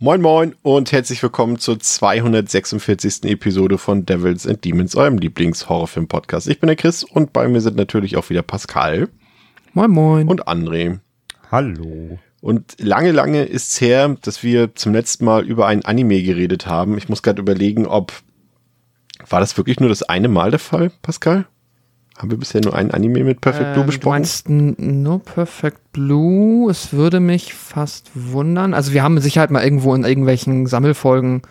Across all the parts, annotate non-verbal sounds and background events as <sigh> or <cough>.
Moin Moin und herzlich willkommen zur 246. Episode von Devils and Demons, eurem Lieblings-Horrorfilm-Podcast. Ich bin der Chris und bei mir sind natürlich auch wieder Pascal. Moin Moin. Und André. Hallo. Und lange, lange ist es her, dass wir zum letzten Mal über ein Anime geredet haben. Ich muss gerade überlegen, ob. War das wirklich nur das eine Mal der Fall, Pascal? Haben wir bisher nur ein Anime mit Perfect Blue ähm, besprochen? Du meinst nur Perfect Blue? Es würde mich fast wundern. Also wir haben mit Sicherheit mal irgendwo in irgendwelchen Sammelfolgen,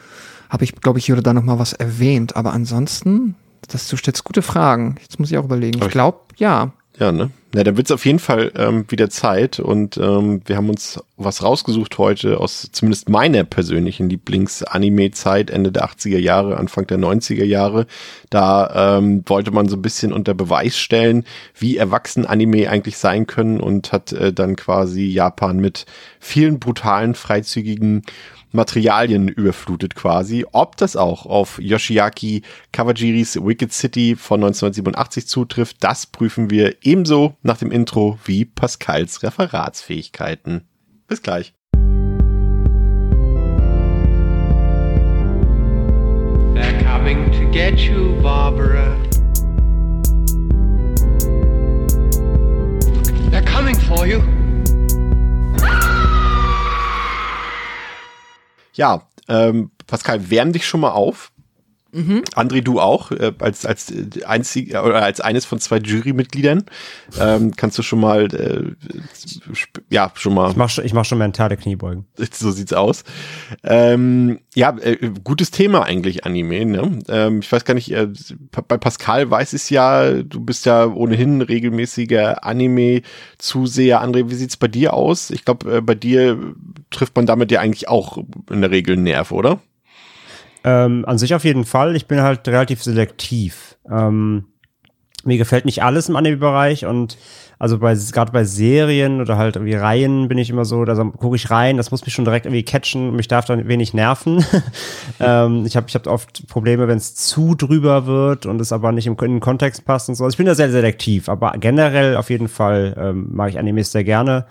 habe ich, glaube ich, hier oder da noch mal was erwähnt. Aber ansonsten, das, du stellst gute Fragen. Jetzt muss ich auch überlegen. Ich glaube, ja. Ja, ne? Na, dann wird's auf jeden Fall ähm, wieder Zeit und ähm, wir haben uns was rausgesucht heute aus zumindest meiner persönlichen Lieblings-Anime-Zeit, Ende der 80er Jahre, Anfang der 90er Jahre. Da ähm, wollte man so ein bisschen unter Beweis stellen, wie erwachsen Anime eigentlich sein können und hat äh, dann quasi Japan mit vielen brutalen, freizügigen Materialien überflutet quasi. Ob das auch auf Yoshiaki Kawajiris Wicked City von 1987 zutrifft, das prüfen wir ebenso nach dem Intro wie Pascals Referatsfähigkeiten. Bis gleich. They're coming to get you, Barbara. They're coming for you. Ja, ähm, Pascal, wärm dich schon mal auf. Mhm. André, du auch, äh, als, als einzig oder als eines von zwei Jurymitgliedern. Ähm, kannst du schon mal, äh, ja, schon mal. Ich mach schon, ich mach schon mentale Kniebeugen. <laughs> So sieht's aus. Ähm, ja, äh, gutes Thema eigentlich, Anime, ne? Ähm, ich weiß gar nicht, äh, bei Pascal weiß ich ja, du bist ja ohnehin regelmäßiger Anime-Zuseher. André, wie sieht's bei dir aus? Ich glaube, äh, bei dir trifft man damit ja eigentlich auch in der Regel einen Nerv, oder? Ähm, an sich auf jeden Fall. Ich bin halt relativ selektiv. Ähm, mir gefällt nicht alles im Anime-Bereich und also bei gerade bei Serien oder halt irgendwie Reihen bin ich immer so, da gucke ich rein, das muss mich schon direkt irgendwie catchen, mich darf dann wenig nerven. <laughs> ähm, ich habe ich hab oft Probleme, wenn es zu drüber wird und es aber nicht im, in den Kontext passt und so. Also ich bin da sehr selektiv, aber generell auf jeden Fall ähm, mag ich Animes sehr gerne.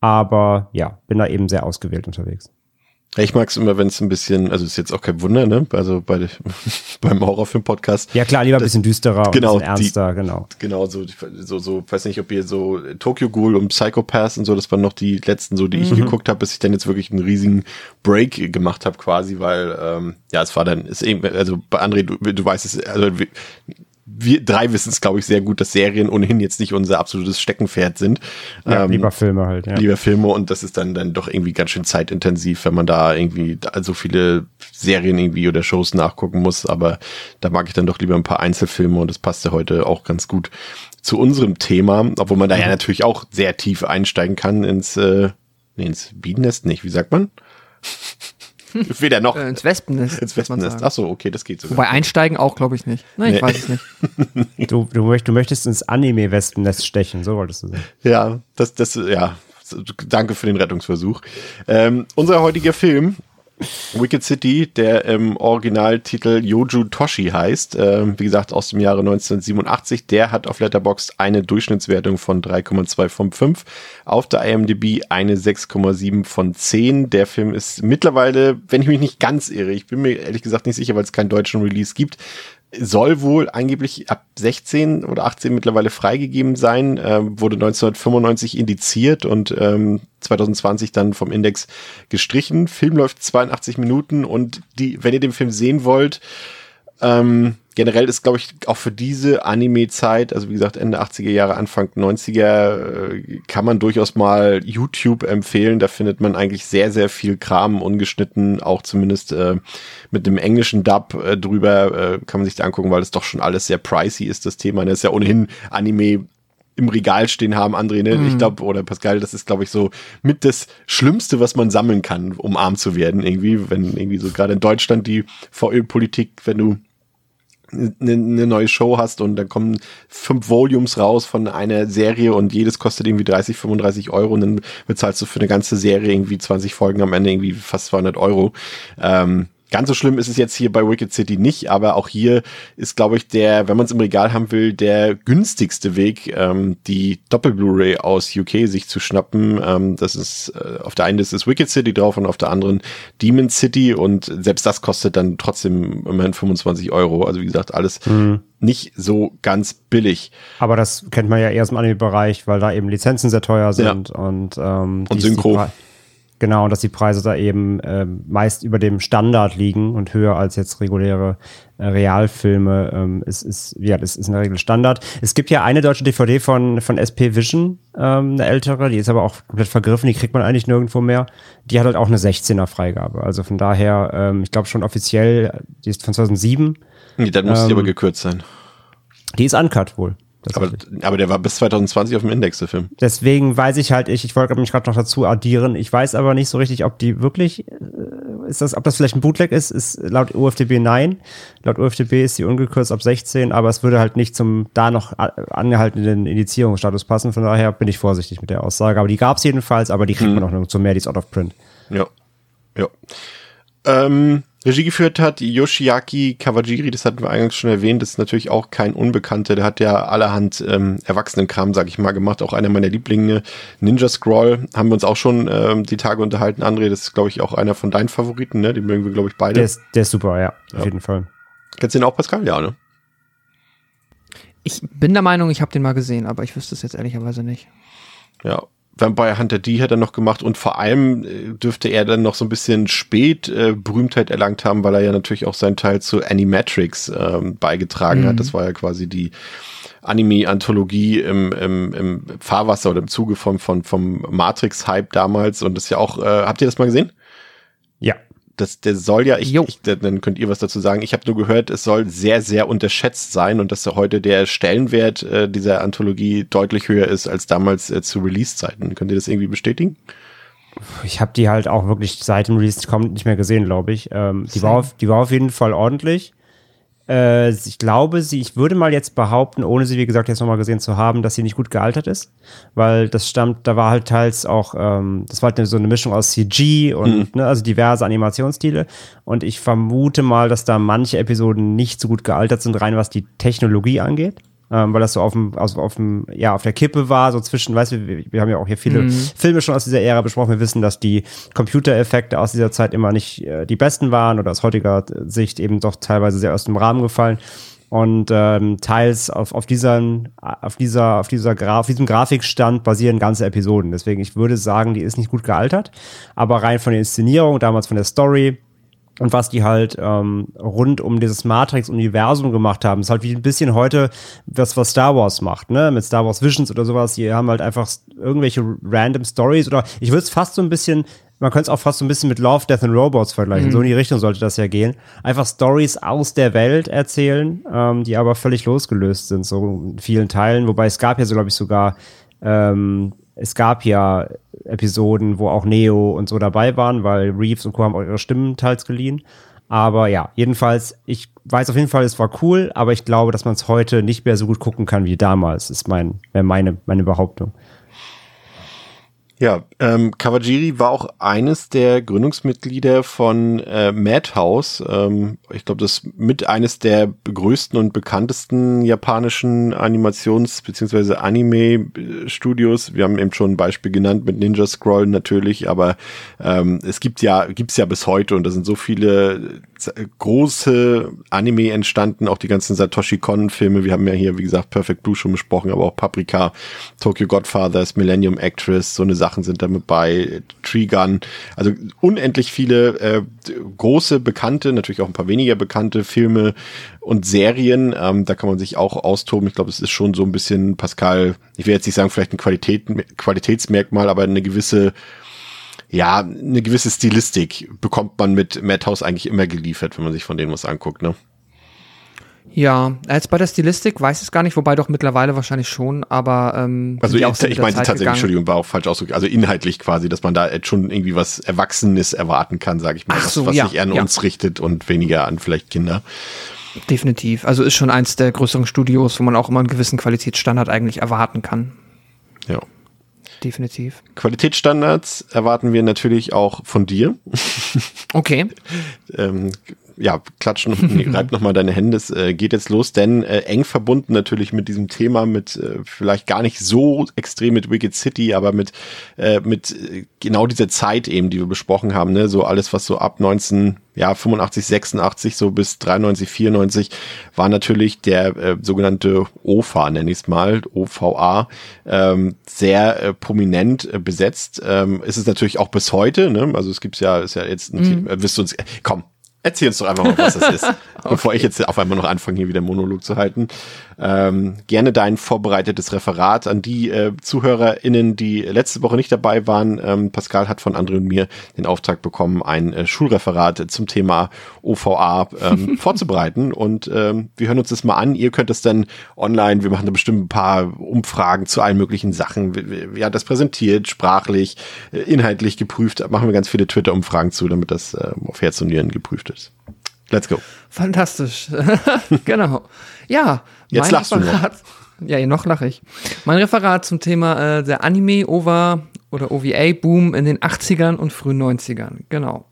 Aber ja, bin da eben sehr ausgewählt unterwegs. Ich mag es immer, wenn es ein bisschen, also ist jetzt auch kein Wunder, ne? Also bei, <laughs> beim Horrorfilm-Podcast. Ja klar, lieber ein bisschen düsterer genau, und ein bisschen ernster, die, genau. Genau, so, so, so, weiß nicht, ob ihr so Tokyo Ghoul und Psychopaths und so, das waren noch die letzten, so die ich mhm. geguckt habe, bis ich dann jetzt wirklich einen riesigen Break gemacht habe, quasi, weil ähm, ja, es war dann, ist eben, also bei André, du, du weißt es, also wir drei wissen es, glaube ich, sehr gut, dass Serien ohnehin jetzt nicht unser absolutes Steckenpferd sind. Ja, ähm, lieber Filme halt, ja. Lieber Filme und das ist dann, dann doch irgendwie ganz schön zeitintensiv, wenn man da irgendwie so viele Serien irgendwie oder Shows nachgucken muss. Aber da mag ich dann doch lieber ein paar Einzelfilme und das passt ja heute auch ganz gut zu unserem Thema, obwohl man da ja mhm. natürlich auch sehr tief einsteigen kann ins, äh, nee, ins Bienennest nicht, wie sagt man? <laughs> Weder noch. Äh, ins Wespennest. Ins Wespennest. Achso, okay, das geht sogar. Wobei einsteigen auch, glaube ich, nicht. Nein, nee. ich weiß es nicht. <laughs> du, du, möcht, du möchtest ins Anime-Wespennest stechen, so wolltest du sagen. Ja, das, das, ja. Danke für den Rettungsversuch. Ähm, unser heutiger Film Wicked City, der im Originaltitel Yoju Toshi heißt, äh, wie gesagt aus dem Jahre 1987, der hat auf Letterboxd eine Durchschnittswertung von 3,2 von 5, auf der IMDb eine 6,7 von 10. Der Film ist mittlerweile, wenn ich mich nicht ganz irre, ich bin mir ehrlich gesagt nicht sicher, weil es keinen deutschen Release gibt, soll wohl angeblich ab 16 oder 18 mittlerweile freigegeben sein, äh, wurde 1995 indiziert und ähm, 2020 dann vom Index gestrichen. Film läuft 82 Minuten und die, wenn ihr den Film sehen wollt, ähm, generell ist, glaube ich, auch für diese Anime-Zeit, also wie gesagt, Ende 80er Jahre, Anfang 90er, äh, kann man durchaus mal YouTube empfehlen. Da findet man eigentlich sehr, sehr viel Kram ungeschnitten, auch zumindest äh, mit dem englischen Dub äh, drüber, äh, kann man sich da angucken, weil es doch schon alles sehr pricey ist, das Thema. Das ist ja ohnehin Anime im Regal stehen haben, André, ne? Mhm. Ich glaube, oder Pascal, das ist, glaube ich, so mit das Schlimmste, was man sammeln kann, um arm zu werden, irgendwie, wenn irgendwie so gerade in Deutschland die VÖ-Politik, wenn du eine, eine neue Show hast und dann kommen fünf Volumes raus von einer Serie und jedes kostet irgendwie 30, 35 Euro und dann bezahlst du für eine ganze Serie irgendwie 20 Folgen am Ende irgendwie fast 200 Euro. Ähm, Ganz so schlimm ist es jetzt hier bei Wicked City nicht, aber auch hier ist, glaube ich, der, wenn man es im Regal haben will, der günstigste Weg, ähm, die Doppel-Blu-ray aus UK sich zu schnappen. Ähm, das ist äh, auf der einen ist es Wicked City drauf und auf der anderen Demon City und selbst das kostet dann trotzdem immerhin 25 Euro. Also wie gesagt, alles mhm. nicht so ganz billig. Aber das kennt man ja eher dem Anime-Bereich, weil da eben Lizenzen sehr teuer sind ja. und ähm, und Synchro. Genau, und dass die Preise da eben äh, meist über dem Standard liegen und höher als jetzt reguläre äh, Realfilme ähm, ist, ist, ja, das ist in der Regel Standard. Es gibt ja eine deutsche DVD von, von SP Vision, ähm, eine ältere, die ist aber auch komplett vergriffen, die kriegt man eigentlich nirgendwo mehr. Die hat halt auch eine 16er Freigabe. Also von daher, ähm, ich glaube schon offiziell, die ist von 2007. Nee, dann muss ähm, die aber gekürzt sein. Die ist uncut wohl. Aber, aber der war bis 2020 auf dem Index, der Film. Deswegen weiß ich halt, ich, ich wollte mich gerade noch dazu addieren. Ich weiß aber nicht so richtig, ob die wirklich, äh, ist das, ob das vielleicht ein Bootleg ist, ist laut UFDB nein. Laut UFDB ist die ungekürzt ab 16, aber es würde halt nicht zum da noch angehaltenen Indizierungsstatus passen. Von daher bin ich vorsichtig mit der Aussage. Aber die gab es jedenfalls, aber die kriegt hm. man noch nirgendwo mehr, die ist out of print. Ja. Ja. Ähm, Regie geführt hat Yoshiaki Kawajiri, das hatten wir eingangs schon erwähnt, das ist natürlich auch kein Unbekannter, der hat ja allerhand ähm, Erwachsenenkram, sag ich mal, gemacht, auch einer meiner Lieblinge, Ninja Scroll, haben wir uns auch schon ähm, die Tage unterhalten, André, das ist glaube ich auch einer von deinen Favoriten, ne, den mögen wir glaube ich beide. Der ist, der ist super, ja, ja, auf jeden Fall. Kennst du den auch, Pascal? Ja, ne? Ich bin der Meinung, ich habe den mal gesehen, aber ich wüsste es jetzt ehrlicherweise nicht. Ja, Vampire Hunter D hat er noch gemacht und vor allem äh, dürfte er dann noch so ein bisschen spät äh, Berühmtheit erlangt haben, weil er ja natürlich auch seinen Teil zu Animatrix ähm, beigetragen mhm. hat. Das war ja quasi die Anime-Anthologie im, im, im Fahrwasser oder im Zuge vom, vom, vom Matrix-Hype damals und das ist ja auch, äh, habt ihr das mal gesehen? Das, der soll ja, ich, ich, dann könnt ihr was dazu sagen. Ich habe nur gehört, es soll sehr, sehr unterschätzt sein und dass heute der Stellenwert äh, dieser Anthologie deutlich höher ist als damals äh, zu Release-Zeiten. Könnt ihr das irgendwie bestätigen? Ich habe die halt auch wirklich seit dem Release kommt nicht mehr gesehen, glaube ich. Ähm, die, war auf, die war auf jeden Fall ordentlich. Äh, ich glaube, sie, ich würde mal jetzt behaupten, ohne sie, wie gesagt, jetzt nochmal gesehen zu haben, dass sie nicht gut gealtert ist. Weil das stammt, da war halt teils auch, ähm, das war halt so eine Mischung aus CG und, mhm. ne, also diverse Animationsstile. Und ich vermute mal, dass da manche Episoden nicht so gut gealtert sind, rein was die Technologie angeht ähm, weil das so auf dem, also auf dem, ja, auf der Kippe war, so zwischen, weißt du, wir, wir haben ja auch hier viele mhm. Filme schon aus dieser Ära besprochen. Wir wissen, dass die Computereffekte aus dieser Zeit immer nicht äh, die besten waren oder aus heutiger Sicht eben doch teilweise sehr aus dem Rahmen gefallen und ähm, teils auf, auf, diesen, auf dieser, auf dieser Graf, auf diesem Grafikstand basieren ganze Episoden. Deswegen, ich würde sagen, die ist nicht gut gealtert, aber rein von der Inszenierung, damals von der Story, und was die halt ähm, rund um dieses Matrix-Universum gemacht haben, ist halt wie ein bisschen heute das, was Star Wars macht, ne? Mit Star Wars Visions oder sowas. Die haben halt einfach irgendwelche random Stories oder ich würde es fast so ein bisschen, man könnte es auch fast so ein bisschen mit Love, Death and Robots vergleichen. Mhm. So in die Richtung sollte das ja gehen. Einfach Stories aus der Welt erzählen, ähm, die aber völlig losgelöst sind, so in vielen Teilen. Wobei es gab ja so, glaube ich, sogar ähm, es gab ja Episoden, wo auch Neo und so dabei waren, weil Reeves und Co. haben auch ihre Stimmen teils geliehen. Aber ja, jedenfalls, ich weiß auf jeden Fall, es war cool, aber ich glaube, dass man es heute nicht mehr so gut gucken kann wie damals, ist mein, meine, meine Behauptung. Ja, ähm, Kawajiri war auch eines der Gründungsmitglieder von äh, Madhouse. Ähm, ich glaube, das mit eines der größten und bekanntesten japanischen Animations- bzw. Anime-Studios. Wir haben eben schon ein Beispiel genannt mit Ninja Scroll natürlich, aber ähm, es gibt ja, gibt's ja bis heute und da sind so viele große Anime entstanden, auch die ganzen Satoshi Kon-Filme. Wir haben ja hier, wie gesagt, Perfect Blue schon besprochen, aber auch Paprika, Tokyo Godfathers, Millennium Actress, so eine Sachen sind damit bei, Trigun. Also unendlich viele äh, große, bekannte, natürlich auch ein paar weniger bekannte Filme und Serien. Ähm, da kann man sich auch austoben. Ich glaube, es ist schon so ein bisschen, Pascal, ich will jetzt nicht sagen, vielleicht ein Qualität, Qualitätsmerkmal, aber eine gewisse ja, eine gewisse Stilistik bekommt man mit Madhouse eigentlich immer geliefert, wenn man sich von denen was anguckt, ne? Ja, jetzt bei der Stilistik weiß ich es gar nicht, wobei doch mittlerweile wahrscheinlich schon, aber ähm, Also ich, ich Zeit tatsächlich, gegangen. Entschuldigung, war auch falsch ausgedrückt. Also inhaltlich quasi, dass man da jetzt schon irgendwie was Erwachsenes erwarten kann, sage ich mal, Ach was, so, was ja, sich eher an ja. uns richtet und weniger an vielleicht Kinder. Definitiv. Also ist schon eins der größeren Studios, wo man auch immer einen gewissen Qualitätsstandard eigentlich erwarten kann. Ja. Definitiv. Qualitätsstandards erwarten wir natürlich auch von dir. Okay. ähm, ja, klatsch noch, <laughs> nee, reib noch mal deine Hände, es äh, geht jetzt los, denn äh, eng verbunden natürlich mit diesem Thema, mit äh, vielleicht gar nicht so extrem mit Wicked City, aber mit, äh, mit äh, genau dieser Zeit eben, die wir besprochen haben, ne, so alles, was so ab 19, ja, 85, 86, so bis 93, 94, war natürlich der äh, sogenannte OFA, nenne ich es mal, OVA, ähm, sehr äh, prominent äh, besetzt. Ähm, ist es natürlich auch bis heute, ne? Also es gibt's ja, ist ja jetzt ein Thema, äh, wirst du uns, äh, komm, Erzähl uns doch einfach mal, was das ist, <laughs> bevor ich jetzt auf einmal noch anfange, hier wieder Monolog zu halten. Ähm, gerne dein vorbereitetes Referat an die äh, ZuhörerInnen, die letzte Woche nicht dabei waren. Ähm, Pascal hat von André und mir den Auftrag bekommen, ein äh, Schulreferat zum Thema OVA ähm, <laughs> vorzubereiten. Und ähm, wir hören uns das mal an. Ihr könnt es dann online, wir machen da bestimmt ein paar Umfragen zu allen möglichen Sachen. Wir- wir- Ja, das präsentiert, sprachlich, äh, inhaltlich geprüft. Machen wir ganz viele Twitter-Umfragen zu, damit das äh, auf Herz und Nieren geprüft ist. Let's go. Fantastisch. <laughs> genau. Ja, Jetzt mein lachst du noch. Referat. Ja, noch lache ich. Mein Referat zum Thema äh, der Anime OVA oder OVA Boom in den 80ern und frühen 90ern. Genau.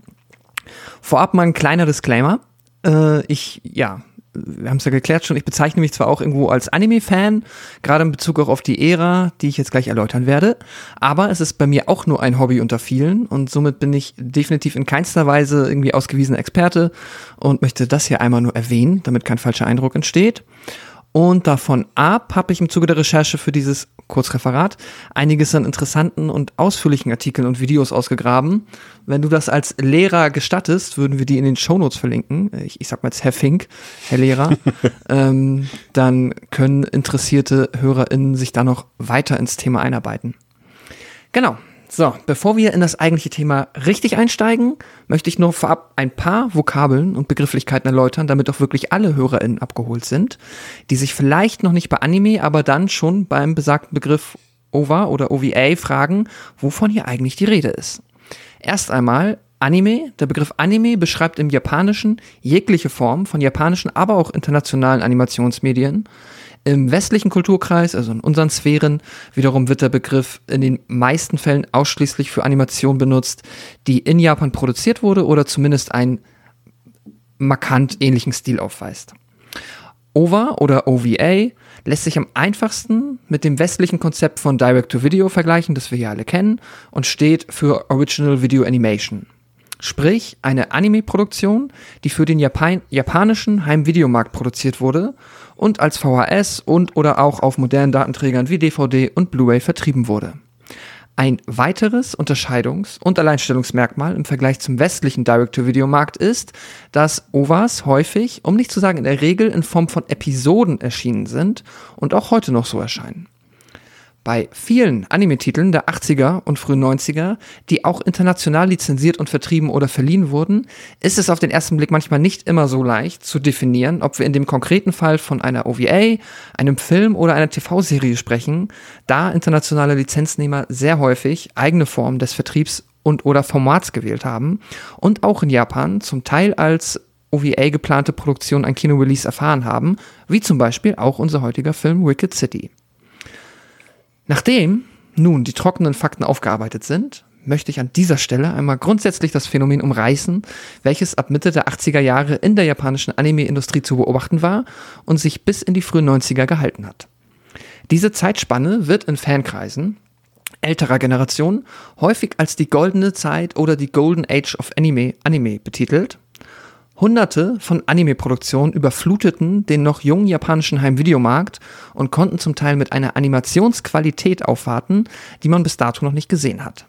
Vorab mal ein kleiner Disclaimer. Äh, ich, ja, wir haben es ja geklärt schon, ich bezeichne mich zwar auch irgendwo als Anime-Fan, gerade in Bezug auch auf die Ära, die ich jetzt gleich erläutern werde, aber es ist bei mir auch nur ein Hobby unter vielen und somit bin ich definitiv in keinster Weise irgendwie ausgewiesener Experte und möchte das hier einmal nur erwähnen, damit kein falscher Eindruck entsteht. Und davon ab habe ich im Zuge der Recherche für dieses Kurzreferat einiges an interessanten und ausführlichen Artikeln und Videos ausgegraben. Wenn du das als Lehrer gestattest, würden wir die in den Shownotes verlinken. Ich, ich sag mal jetzt Herr Fink, Herr Lehrer. <laughs> ähm, dann können interessierte HörerInnen sich da noch weiter ins Thema einarbeiten. Genau. So, bevor wir in das eigentliche Thema richtig einsteigen, möchte ich nur vorab ein paar Vokabeln und Begrifflichkeiten erläutern, damit auch wirklich alle HörerInnen abgeholt sind, die sich vielleicht noch nicht bei Anime, aber dann schon beim besagten Begriff OVA oder OVA fragen, wovon hier eigentlich die Rede ist. Erst einmal Anime. Der Begriff Anime beschreibt im Japanischen jegliche Form von japanischen, aber auch internationalen Animationsmedien. Im westlichen Kulturkreis, also in unseren Sphären, wiederum wird der Begriff in den meisten Fällen ausschließlich für Animation benutzt, die in Japan produziert wurde oder zumindest einen markant ähnlichen Stil aufweist. OVA oder OVA lässt sich am einfachsten mit dem westlichen Konzept von Direct-to-Video vergleichen, das wir ja alle kennen, und steht für Original Video Animation. Sprich, eine Anime-Produktion, die für den Japan japanischen Heimvideomarkt produziert wurde und als VHS und oder auch auf modernen Datenträgern wie DVD und Blu-ray vertrieben wurde. Ein weiteres Unterscheidungs- und Alleinstellungsmerkmal im Vergleich zum westlichen Direct-to-Video-Markt ist, dass OVAs häufig, um nicht zu sagen in der Regel, in Form von Episoden erschienen sind und auch heute noch so erscheinen. Bei vielen Anime-Titeln der 80er und frühen 90er, die auch international lizenziert und vertrieben oder verliehen wurden, ist es auf den ersten Blick manchmal nicht immer so leicht zu definieren, ob wir in dem konkreten Fall von einer OVA, einem Film oder einer TV-Serie sprechen, da internationale Lizenznehmer sehr häufig eigene Formen des Vertriebs und oder Formats gewählt haben und auch in Japan zum Teil als OVA geplante Produktion ein Kinorelease erfahren haben, wie zum Beispiel auch unser heutiger Film Wicked City. Nachdem nun die trockenen Fakten aufgearbeitet sind, möchte ich an dieser Stelle einmal grundsätzlich das Phänomen umreißen, welches ab Mitte der 80er Jahre in der japanischen Anime-Industrie zu beobachten war und sich bis in die frühen 90er gehalten hat. Diese Zeitspanne wird in Fankreisen älterer Generation häufig als die goldene Zeit oder die Golden Age of Anime, Anime betitelt. Hunderte von Anime-Produktionen überfluteten den noch jungen japanischen Heimvideomarkt und konnten zum Teil mit einer Animationsqualität aufwarten, die man bis dato noch nicht gesehen hat.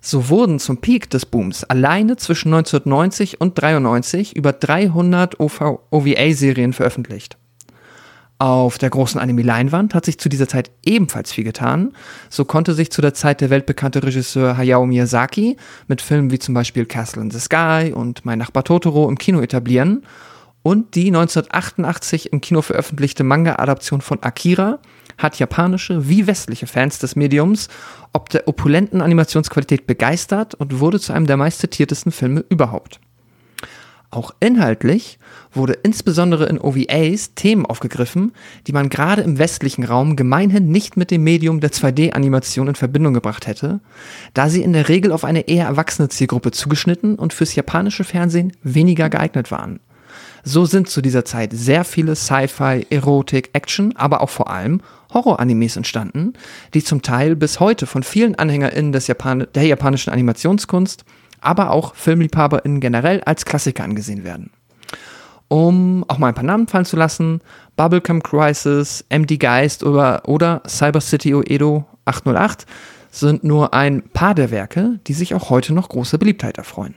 So wurden zum Peak des Booms alleine zwischen 1990 und 93 über 300 OVA-Serien veröffentlicht. Auf der großen Anime-Leinwand hat sich zu dieser Zeit ebenfalls viel getan. So konnte sich zu der Zeit der weltbekannte Regisseur Hayao Miyazaki mit Filmen wie zum Beispiel Castle in the Sky und Mein Nachbar Totoro im Kino etablieren. Und die 1988 im Kino veröffentlichte Manga-Adaption von Akira hat japanische wie westliche Fans des Mediums ob der opulenten Animationsqualität begeistert und wurde zu einem der meistzitiertesten Filme überhaupt. Auch inhaltlich wurde insbesondere in OVAs Themen aufgegriffen, die man gerade im westlichen Raum gemeinhin nicht mit dem Medium der 2D-Animation in Verbindung gebracht hätte, da sie in der Regel auf eine eher erwachsene Zielgruppe zugeschnitten und fürs japanische Fernsehen weniger geeignet waren. So sind zu dieser Zeit sehr viele Sci-Fi, Erotik, Action, aber auch vor allem Horror-Animes entstanden, die zum Teil bis heute von vielen AnhängerInnen des Japan der japanischen Animationskunst, aber auch FilmliebhaberInnen generell als Klassiker angesehen werden. Um auch mal ein paar Namen fallen zu lassen, Bubblegum Crisis, MD Geist oder, oder Cyber City Oedo 808 sind nur ein paar der Werke, die sich auch heute noch große Beliebtheit erfreuen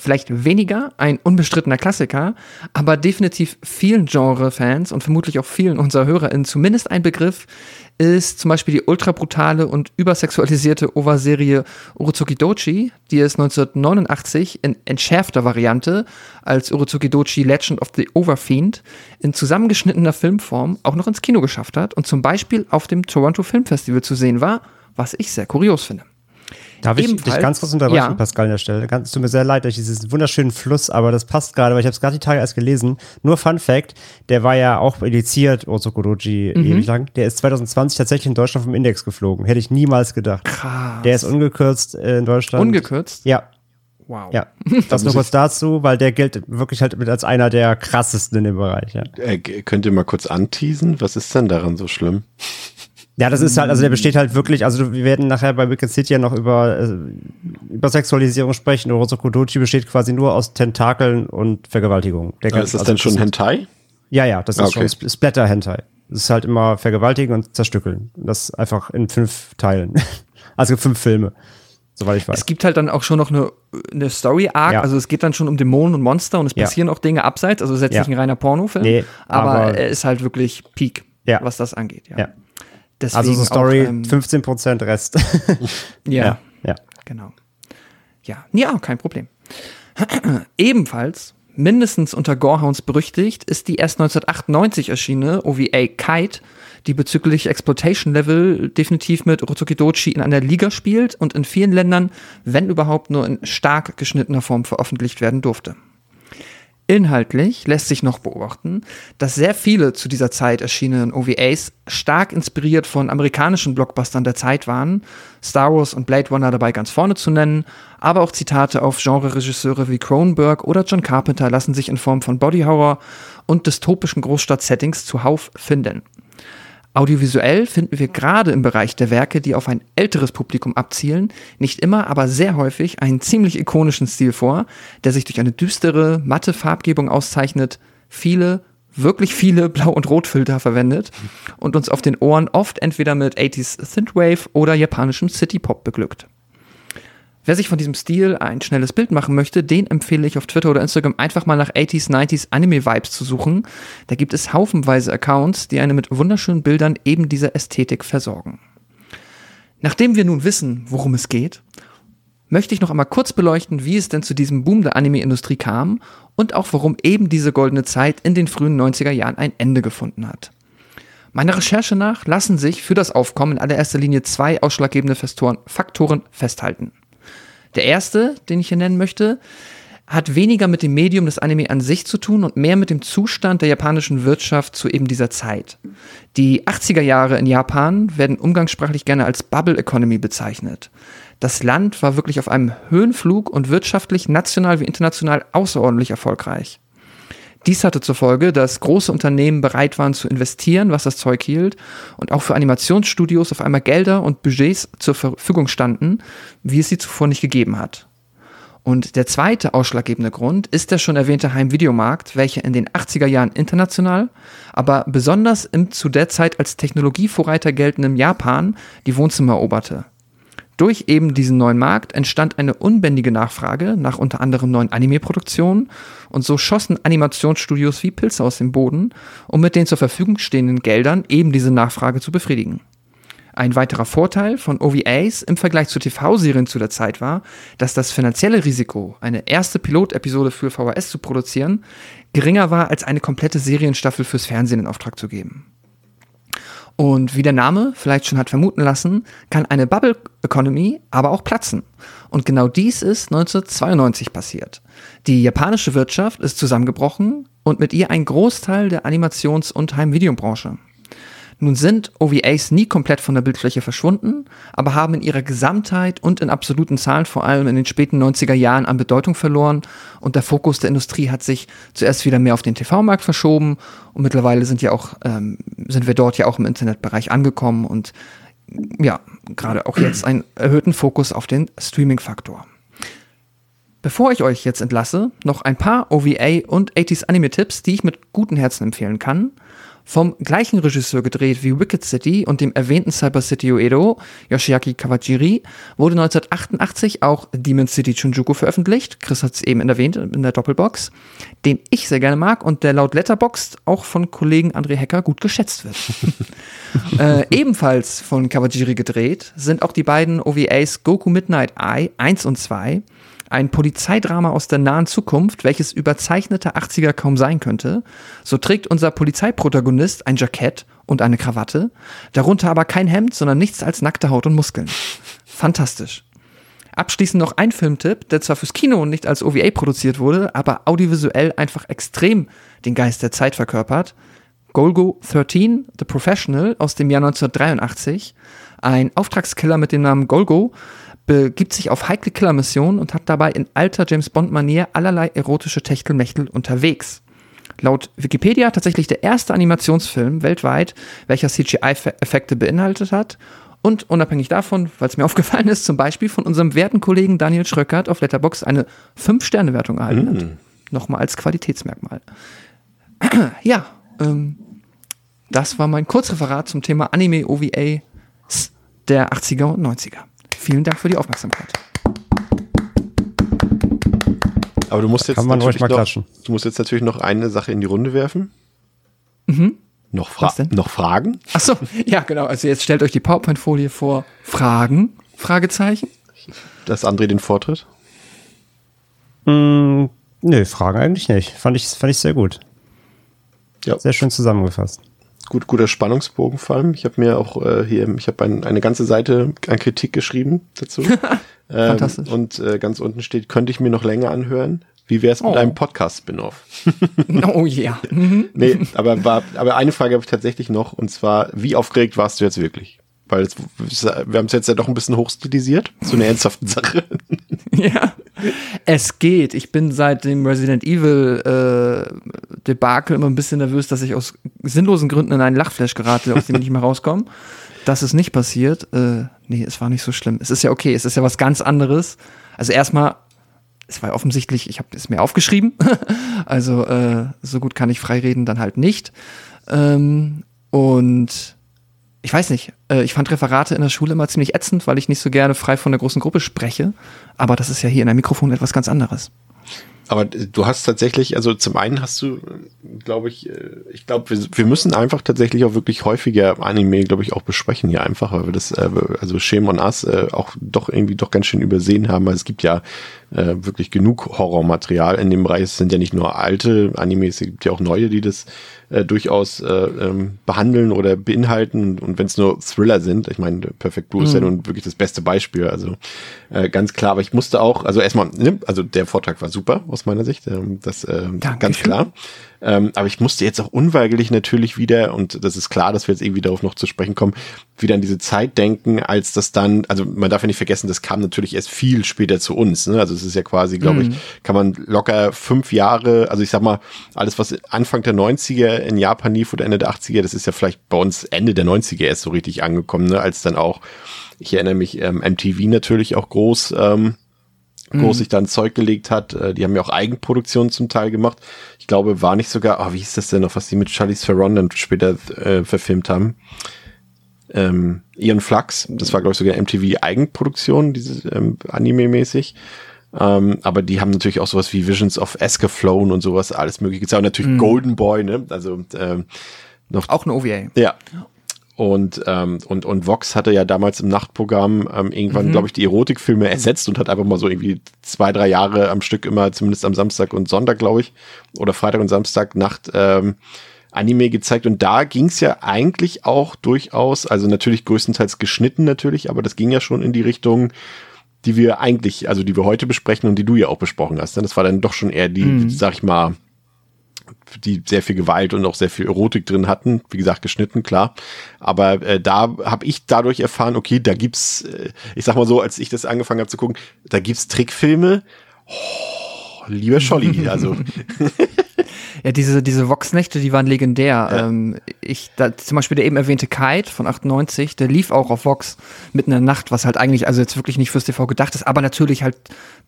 vielleicht weniger ein unbestrittener Klassiker, aber definitiv vielen Genre-Fans und vermutlich auch vielen unserer HörerInnen zumindest ein Begriff, ist zum Beispiel die ultra brutale und übersexualisierte OVA-Serie Uruzuki die es 1989 in entschärfter Variante als Uruzuki Legend of the Overfiend in zusammengeschnittener Filmform auch noch ins Kino geschafft hat und zum Beispiel auf dem Toronto Film Festival zu sehen war, was ich sehr kurios finde. Darf ich dich ganz kurz unterbrechen, ja. Pascal, an der Stelle? Es tut mir sehr leid, dass ich diesen wunderschönen Fluss, aber das passt gerade, weil ich habe es gerade die Tage erst gelesen. Nur Fun Fact, der war ja auch indiziert, Ozokoroji, mhm. ewig lang. Der ist 2020 tatsächlich in Deutschland vom Index geflogen. Hätte ich niemals gedacht. Krass. Der ist ungekürzt in Deutschland. Ungekürzt? Ja. Wow. Ja, <laughs> das nur kurz dazu, weil der gilt wirklich halt mit als einer der krassesten in dem Bereich. Ja. Äh, könnt ihr mal kurz anteasen? Was ist denn daran so schlimm? Ja, das ist halt, also der besteht halt wirklich, also wir werden nachher bei Wicked City ja noch über, äh, über Sexualisierung sprechen. Orozokodochi besteht quasi nur aus Tentakeln und Vergewaltigung. Der ist das also, denn schon Hentai? Ja, ja, das ist okay. schon Splatter-Hentai. Das ist halt immer vergewaltigen und zerstückeln. Das einfach in fünf Teilen. <laughs> also fünf Filme, soweit ich weiß. Es gibt halt dann auch schon noch eine, eine Story-Arc, ja. also es geht dann schon um Dämonen und Monster und es passieren ja. auch Dinge abseits, also es ist jetzt ja. nicht ein reiner Pornofilm, nee, aber, aber er ist halt wirklich Peak, was das angeht. ja. Deswegen also so Story, auch, ähm, 15% Rest. <laughs> ja, ja, ja, genau. Ja, ja, kein Problem. <clears throat> Ebenfalls, mindestens unter Gorehounds berüchtigt, ist die erst 1998 erschienene OVA Kite, die bezüglich Exploitation Level definitiv mit Rotokidochi in einer Liga spielt und in vielen Ländern, wenn überhaupt, nur in stark geschnittener Form veröffentlicht werden durfte. Inhaltlich lässt sich noch beobachten, dass sehr viele zu dieser Zeit erschienenen OVAs stark inspiriert von amerikanischen Blockbustern der Zeit waren, Star Wars und Blade Runner dabei ganz vorne zu nennen, aber auch Zitate auf Genre-Regisseure wie Cronenberg oder John Carpenter lassen sich in Form von Body Horror und dystopischen Großstadt-Settings zuhauf finden. Audiovisuell finden wir gerade im Bereich der Werke, die auf ein älteres Publikum abzielen, nicht immer, aber sehr häufig einen ziemlich ikonischen Stil vor, der sich durch eine düstere, matte Farbgebung auszeichnet, viele, wirklich viele Blau- und Rotfilter verwendet und uns auf den Ohren oft entweder mit 80s Synthwave oder japanischem City-Pop beglückt. Wer sich von diesem Stil ein schnelles Bild machen möchte, den empfehle ich auf Twitter oder Instagram einfach mal nach 80s, 90s Anime-Vibes zu suchen. Da gibt es haufenweise Accounts, die eine mit wunderschönen Bildern eben dieser Ästhetik versorgen. Nachdem wir nun wissen, worum es geht, möchte ich noch einmal kurz beleuchten, wie es denn zu diesem Boom der Anime-Industrie kam und auch warum eben diese goldene Zeit in den frühen 90er Jahren ein Ende gefunden hat. Meiner Recherche nach lassen sich für das Aufkommen in allererster Linie zwei ausschlaggebende Faktoren festhalten. Der erste, den ich hier nennen möchte, hat weniger mit dem Medium des Anime an sich zu tun und mehr mit dem Zustand der japanischen Wirtschaft zu eben dieser Zeit. Die 80er Jahre in Japan werden umgangssprachlich gerne als Bubble Economy bezeichnet. Das Land war wirklich auf einem Höhenflug und wirtschaftlich national wie international außerordentlich erfolgreich. Dies hatte zur Folge, dass große Unternehmen bereit waren zu investieren, was das Zeug hielt, und auch für Animationsstudios auf einmal Gelder und Budgets zur Verfügung standen, wie es sie zuvor nicht gegeben hat. Und der zweite ausschlaggebende Grund ist der schon erwähnte Heimvideomarkt, welcher in den 80er Jahren international, aber besonders im zu der Zeit als Technologievorreiter geltenden Japan die Wohnzimmer eroberte. Durch eben diesen neuen Markt entstand eine unbändige Nachfrage nach unter anderem neuen Anime-Produktionen und so schossen Animationsstudios wie Pilze aus dem Boden, um mit den zur Verfügung stehenden Geldern eben diese Nachfrage zu befriedigen. Ein weiterer Vorteil von OVAs im Vergleich zu TV-Serien zu der Zeit war, dass das finanzielle Risiko, eine erste Pilotepisode für VHS zu produzieren, geringer war, als eine komplette Serienstaffel fürs Fernsehen in Auftrag zu geben. Und wie der Name vielleicht schon hat vermuten lassen, kann eine Bubble Economy aber auch platzen. Und genau dies ist 1992 passiert. Die japanische Wirtschaft ist zusammengebrochen und mit ihr ein Großteil der Animations- und Heimvideobranche. Nun sind OVAs nie komplett von der Bildfläche verschwunden, aber haben in ihrer Gesamtheit und in absoluten Zahlen vor allem in den späten 90er Jahren an Bedeutung verloren und der Fokus der Industrie hat sich zuerst wieder mehr auf den TV-Markt verschoben und mittlerweile sind ja auch, ähm, sind wir dort ja auch im Internetbereich angekommen und ja, gerade auch jetzt einen erhöhten Fokus auf den Streaming-Faktor. Bevor ich euch jetzt entlasse, noch ein paar OVA und 80s Anime-Tipps, die ich mit gutem Herzen empfehlen kann. Vom gleichen Regisseur gedreht wie Wicked City und dem erwähnten Cyber City Uedo, Yoshiaki Kawajiri, wurde 1988 auch Demon City Chunjuku veröffentlicht. Chris hat es eben erwähnt in der Doppelbox, den ich sehr gerne mag und der laut Letterboxd auch von Kollegen André Hecker gut geschätzt wird. <laughs> äh, ebenfalls von Kawajiri gedreht sind auch die beiden OVAs Goku Midnight Eye 1 und 2 ein Polizeidrama aus der nahen Zukunft, welches überzeichneter 80er kaum sein könnte. So trägt unser Polizeiprotagonist ein Jackett und eine Krawatte, darunter aber kein Hemd, sondern nichts als nackte Haut und Muskeln. Fantastisch. Abschließend noch ein Filmtipp, der zwar fürs Kino und nicht als OVA produziert wurde, aber audiovisuell einfach extrem den Geist der Zeit verkörpert. Golgo 13, The Professional aus dem Jahr 1983. Ein Auftragskiller mit dem Namen Golgo begibt sich auf heikle Killermissionen und hat dabei in alter James Bond-Manier allerlei erotische Techtelmechtel unterwegs. Laut Wikipedia tatsächlich der erste Animationsfilm weltweit, welcher CGI-Effekte beinhaltet hat. Und unabhängig davon, weil es mir <laughs> aufgefallen ist, zum Beispiel von unserem werten Kollegen Daniel Schröckert auf Letterbox eine 5-Sterne-Wertung erhalten hat. Nochmal als Qualitätsmerkmal. <clears throat> ja, ähm, das war mein Kurzreferat zum Thema Anime OVA der 80er und 90er. Vielen Dank für die Aufmerksamkeit. Aber du musst jetzt Kann man ruhig natürlich mal noch, klatschen. du musst jetzt natürlich noch eine Sache in die Runde werfen. Noch, Fra Was denn? noch Fragen? Ach so, ja genau. Also jetzt stellt euch die PowerPoint-Folie vor. Fragen? Fragezeichen? Dass André den Vortritt? Mm, nö, Fragen eigentlich nicht. Fand ich, fand ich sehr gut. Ja. Sehr schön zusammengefasst. Gut, guter Spannungsbogen vor allem. Ich habe mir auch äh, hier, ich habe ein, eine ganze Seite an Kritik geschrieben dazu. <laughs> ähm, Fantastisch. Und äh, ganz unten steht, könnte ich mir noch länger anhören. Wie wäre es mit Oh. einem Podcast-Spin-Off? <laughs> Oh ja. Mhm. <laughs> Nee, aber, war, aber eine Frage habe ich tatsächlich noch, und zwar, wie aufgeregt warst du jetzt wirklich? Weil es, wir haben es jetzt ja doch ein bisschen hochstilisiert, zu einer ernsthaften Sache. <laughs> Ja. Es geht. Ich bin seit dem Resident Evil äh, Debakel immer ein bisschen nervös, dass ich aus sinnlosen Gründen in einen Lachflash gerate, aus dem ich nicht mehr rauskomme. Das ist nicht passiert. Äh, nee, es war nicht so schlimm. Es ist ja okay, es ist ja was ganz anderes. Also erstmal, es war offensichtlich, ich habe es mir aufgeschrieben. <laughs> also äh, so gut kann ich frei reden, dann halt nicht. Ähm, und ich weiß nicht, äh, ich fand Referate in der Schule immer ziemlich ätzend, weil ich nicht so gerne frei von der großen Gruppe spreche. Aber das ist ja hier in einem Mikrofon etwas ganz anderes. Aber du hast tatsächlich, also zum einen hast du, glaube ich, äh, ich glaube, wir, wir müssen einfach tatsächlich auch wirklich häufiger Anime, glaube ich, auch besprechen hier einfach, weil wir das, äh, also Shame on Us auch doch irgendwie doch ganz schön übersehen haben, weil es gibt ja äh, wirklich genug Horrormaterial in dem Bereich. Es sind ja nicht nur alte Animes, es gibt ja auch neue, die das äh, durchaus äh, ähm, behandeln oder beinhalten. Und wenn es nur Thriller sind, ich meine, Perfect Blue ist ja nun wirklich das beste Beispiel. Also äh, ganz klar, aber ich musste auch, also erstmal, ne, also der Vortrag war super aus meiner Sicht, ähm, das äh, ganz klar. Ähm, aber ich musste jetzt auch unweigerlich natürlich wieder, und das ist klar, dass wir jetzt irgendwie darauf noch zu sprechen kommen, wieder an diese Zeit denken, als das dann, also man darf ja nicht vergessen, das kam natürlich erst viel später zu uns. Ne? Also es ist ja quasi, glaube ich, kann man locker fünf Jahre, also ich sag mal, alles, was Anfang der 90er in Japan lief oder Ende der 80er, das ist ja vielleicht bei uns Ende der 90er erst so richtig angekommen, ne? als dann auch, ich erinnere mich, ähm, MTV natürlich auch groß ähm, groß sich da ein Zeug gelegt hat. Äh, Die haben ja auch Eigenproduktionen zum Teil gemacht. Ich glaube, war nicht sogar, ah, wie hieß das denn noch, was die mit Charlize Theron dann später äh, verfilmt haben? Ähm, Ian Flux, das war, glaube ich, sogar MTV Eigenproduktion, dieses ähm, Anime-mäßig. Ähm, aber die haben natürlich auch sowas wie Visions of Escaflowne und sowas, alles mögliche gezeigt. Und natürlich Golden Boy, ne? Also ähm, noch Auch eine OVA. ja. Und, ähm, und, und Vox hatte ja damals im Nachtprogramm ähm, irgendwann, mhm. glaube ich, die Erotikfilme ersetzt und hat einfach mal so irgendwie zwei, drei Jahre am Stück immer, zumindest am Samstag und Sonntag, glaube ich, oder Freitag und Samstag Nacht ähm, Anime gezeigt. Und da ging es ja eigentlich auch durchaus, also natürlich größtenteils geschnitten natürlich, aber das ging ja schon in die Richtung, die wir eigentlich, also die wir heute besprechen und die du ja auch besprochen hast. Ne? Das war dann doch schon eher die, mhm. sag ich mal, die sehr viel Gewalt und auch sehr viel Erotik drin hatten. Wie gesagt, geschnitten, klar. Aber äh, da habe ich dadurch erfahren, okay, da gibt's, äh, ich sag mal so, als ich das angefangen habe zu gucken, da gibt's Trickfilme. Oh, lieber Scholli, <laughs> also. <laughs> Ja, diese, diese Vox-Nächte, die waren legendär. Ja. Ähm, ich, da, zum Beispiel der eben erwähnte Kite von 98, der lief auch auf Vox mitten in der Nacht, was halt eigentlich, also jetzt wirklich nicht fürs TV gedacht ist, aber natürlich halt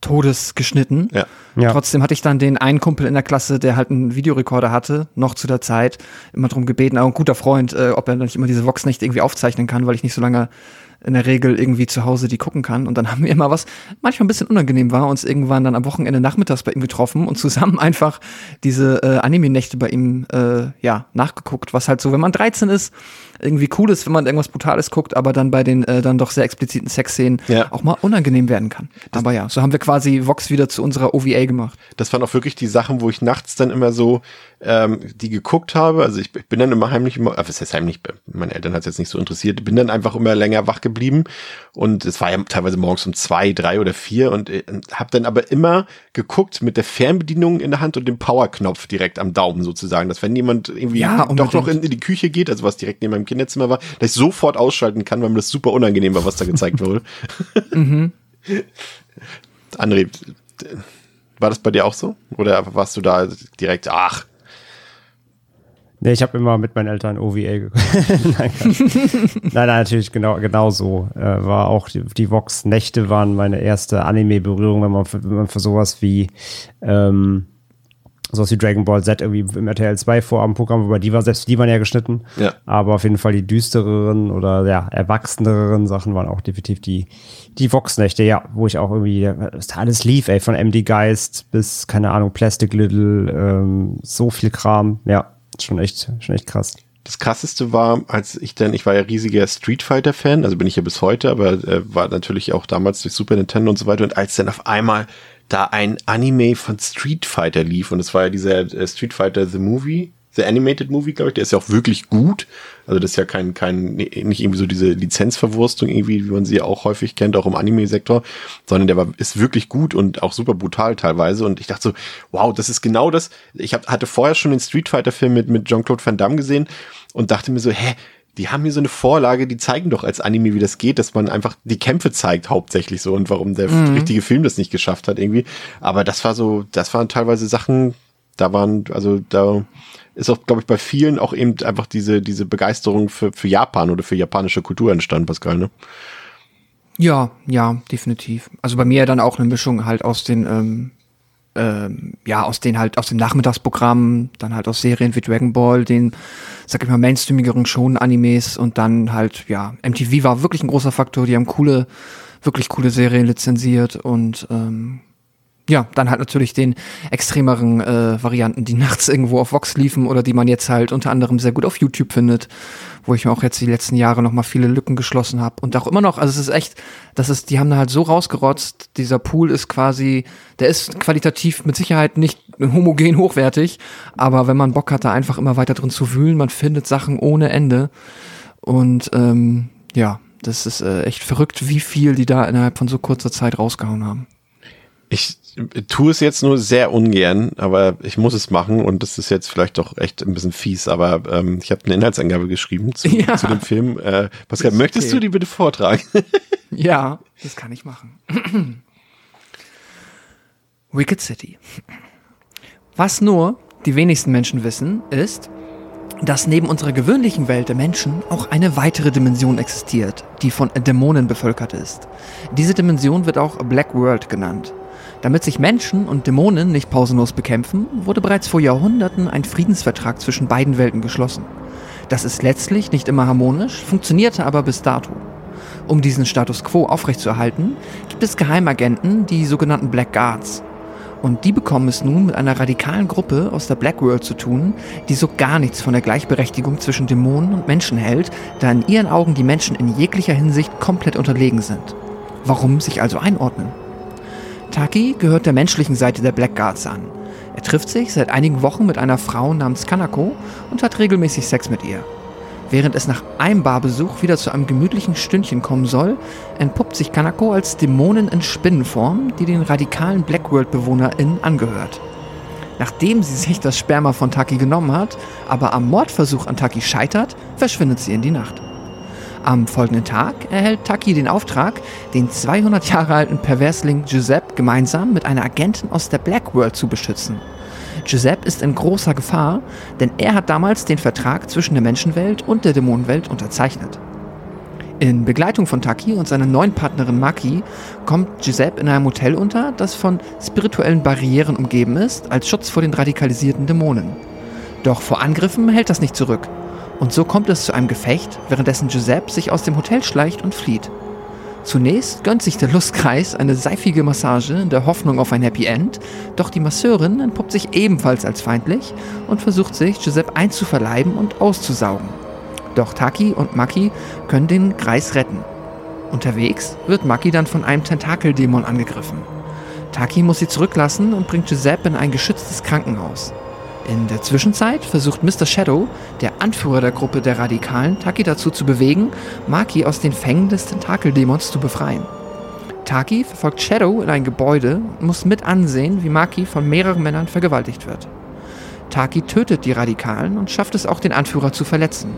todesgeschnitten. Ja. Ja. Trotzdem hatte ich dann den einen Kumpel in der Klasse, der halt einen Videorekorder hatte, noch zu der Zeit, immer drum gebeten, auch ein guter Freund, äh, ob er nicht immer diese Vox-Nächte irgendwie aufzeichnen kann, weil ich nicht so lange in der Regel irgendwie zu Hause die gucken kann. Und dann <laughs> haben wir immer was, manchmal ein bisschen unangenehm war, uns irgendwann dann am Wochenende nachmittags bei ihm getroffen und zusammen <laughs> einfach diese äh, Anime-Nächte bei ihm äh, ja nachgeguckt, was halt so, wenn man 13 ist, irgendwie cool ist, wenn man irgendwas Brutales guckt, aber dann bei den äh, dann doch sehr expliziten Sexszenen ja. auch mal unangenehm werden kann. Das aber ja, so haben wir quasi Vox wieder zu unserer OVA gemacht. Das waren auch wirklich die Sachen, wo ich nachts dann immer so ähm, die geguckt habe. Also ich, ich bin dann immer heimlich, immer, äh, was heißt heimlich, meine Eltern hat es jetzt nicht so interessiert, bin dann einfach immer länger wach geblieben und es war ja teilweise morgens um zwei, drei oder vier und äh, habe dann aber immer geguckt mit der Fernbedienung in der Hand und dem Powerknopf direkt am Daumen sozusagen, dass wenn jemand irgendwie ja, doch noch in, in, die Küche geht, also was direkt neben meinem Kinderzimmer war, dass ich sofort ausschalten kann, weil mir das super unangenehm war, was da gezeigt wurde. <laughs> mhm. André, war das bei dir auch so? Oder warst du da direkt, ach, Nee, ich habe immer mit meinen Eltern OVA geguckt. <laughs> nein, nein, nein, natürlich genau, genau so. Äh, war auch die, die Vox-Nächte waren meine erste Anime-Berührung, wenn man, wenn man für sowas wie ähm, sowas wie Dragon Ball Z irgendwie im RTL 2 Vorabendprogramm, wobei die war selbst die waren ja geschnitten. Ja. Aber auf jeden Fall die düstereren oder ja, erwachseneren Sachen waren auch definitiv die, die Vox-Nächte, ja, wo ich auch irgendwie, was alles lief, ey, von MD Geist bis, keine Ahnung, Plastic Little, ähm, so viel Kram, ja schon echt, schon echt krass. Das krasseste war, als ich dann, ich war ja riesiger Street Fighter Fan, also bin ich ja bis heute, aber äh, war natürlich auch damals durch Super Nintendo und so weiter. Und als dann auf einmal da ein Anime von Street Fighter lief und es war ja dieser äh, Street Fighter The Movie, The Animated Movie, glaube ich, der ist ja auch wirklich gut. Also das ist ja kein, kein, nicht irgendwie so diese Lizenzverwurstung irgendwie, wie man sie ja auch häufig kennt, auch im Anime-Sektor, sondern der war, ist wirklich gut und auch super brutal teilweise. Und ich dachte so, wow, das ist genau das. Ich hab, hatte vorher schon den Street Fighter-Film mit, mit Jean-Claude Van Damme gesehen und dachte mir so, hä, die haben hier so eine Vorlage, die zeigen doch als Anime, wie das geht, dass man einfach die Kämpfe zeigt hauptsächlich so und warum der mhm. richtige Film das nicht geschafft hat irgendwie. Aber das war so, das waren teilweise Sachen, da waren, also da ist auch, glaube ich, bei vielen auch eben einfach diese, diese Begeisterung für, für Japan oder für japanische Kultur entstanden, Pascal, ne? Ja, ja, definitiv. Also bei mir dann auch eine Mischung halt aus den, ähm, ähm, ja, aus den halt, aus dem Nachmittagsprogramm, dann halt aus Serien wie Dragon Ball, den, sag ich mal, mainstreamigeren schon Animes und dann halt, ja, MTV war wirklich ein großer Faktor, die haben coole, wirklich coole Serien lizenziert und ähm, ja, dann halt natürlich den extremeren äh, Varianten, die <laughs> nachts irgendwo auf Vox liefen oder die man jetzt halt unter anderem sehr gut auf YouTube findet, wo ich mir auch jetzt die letzten Jahre noch mal viele Lücken geschlossen habe und auch immer noch, also es ist echt, das ist, die haben da halt so rausgerotzt, dieser Pool ist quasi, der ist qualitativ mit Sicherheit nicht homogen hochwertig, aber wenn man Bock hat, da einfach immer weiter drin zu wühlen, man findet Sachen ohne Ende und ähm, ja, das ist äh, echt verrückt, wie viel die da innerhalb von so kurzer Zeit rausgehauen haben. Ich tue es jetzt nur sehr ungern, aber ich muss es machen und das ist jetzt vielleicht doch echt ein bisschen fies, aber ähm, ich habe eine Inhaltsangabe geschrieben zu, <laughs> ja. zu dem Film. Äh, Pascal, möchtest okay. du die bitte vortragen? <laughs> ja, das kann ich machen. <clears throat> Wicked City. Was nur die wenigsten Menschen wissen, ist, dass neben unserer gewöhnlichen Welt der Menschen auch eine weitere Dimension existiert, die von Dämonen bevölkert ist. Diese Dimension wird auch Black World genannt. Damit sich Menschen und Dämonen nicht pausenlos bekämpfen, wurde bereits vor Jahrhunderten ein Friedensvertrag zwischen beiden Welten geschlossen. Das ist letztlich nicht immer harmonisch, funktionierte aber bis dato. Um diesen Status quo aufrechtzuerhalten, gibt es Geheimagenten, die sogenannten Black Guards. Und die bekommen es nun mit einer radikalen Gruppe aus der Black World zu tun, die so gar nichts von der Gleichberechtigung zwischen Dämonen und Menschen hält, da in ihren Augen die Menschen in jeglicher Hinsicht komplett unterlegen sind. Warum sich also einordnen? Taki gehört der menschlichen Seite der Blackguards an. Er trifft sich seit einigen Wochen mit einer Frau namens Kanako und hat regelmäßig Sex mit ihr. Während es nach einem Barbesuch wieder zu einem gemütlichen Stündchen kommen soll, entpuppt sich Kanako als Dämonin in Spinnenform, die den radikalen Blackworld-BewohnerInnen angehört. Nachdem sie sich das Sperma von Taki genommen hat, aber am Mordversuch an Taki scheitert, verschwindet sie in die Nacht. Am folgenden Tag erhält Taki den Auftrag, den 200 Jahre alten Perversling Giuseppe gemeinsam mit einer Agentin aus der Black World zu beschützen. Giuseppe ist in großer Gefahr, denn er hat damals den Vertrag zwischen der Menschenwelt und der Dämonenwelt unterzeichnet. In Begleitung von Taki und seiner neuen Partnerin Maki kommt Giuseppe in einem Hotel unter, das von spirituellen Barrieren umgeben ist, als Schutz vor den radikalisierten Dämonen. Doch vor Angriffen hält das nicht zurück. Und so kommt es zu einem Gefecht, währenddessen Giuseppe sich aus dem Hotel schleicht und flieht. Zunächst gönnt sich der Lustkreis eine seifige Massage in der Hoffnung auf ein Happy End, doch die Masseurin entpuppt sich ebenfalls als feindlich und versucht sich Giuseppe einzuverleiben und auszusaugen. Doch Taki und Maki können den Kreis retten. Unterwegs wird Maki dann von einem Tentakeldämon angegriffen. Taki muss sie zurücklassen und bringt Giuseppe in ein geschütztes Krankenhaus. In der Zwischenzeit versucht Mr. Shadow, der Anführer der Gruppe der Radikalen, Taki dazu zu bewegen, Maki aus den Fängen des Tentakeldämons zu befreien. Taki verfolgt Shadow in ein Gebäude und muss mit ansehen, wie Maki von mehreren Männern vergewaltigt wird. Taki tötet die Radikalen und schafft es auch, den Anführer zu verletzen.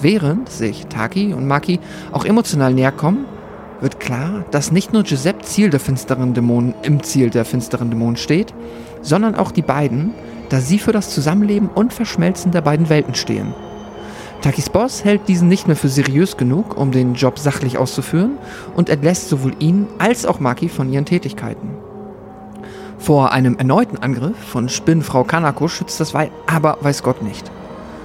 Während sich Taki und Maki auch emotional näher kommen, wird klar, dass nicht nur Giuseppe Ziel der finsteren Dämonen im Ziel der finsteren Dämonen steht, sondern auch die beiden, da sie für das Zusammenleben und Verschmelzen der beiden Welten stehen. Takis Boss hält diesen nicht mehr für seriös genug, um den Job sachlich auszuführen und entlässt sowohl ihn als auch Maki von ihren Tätigkeiten. Vor einem erneuten Angriff von Spinnenfrau Kanako schützt das Weib aber weiß Gott nicht.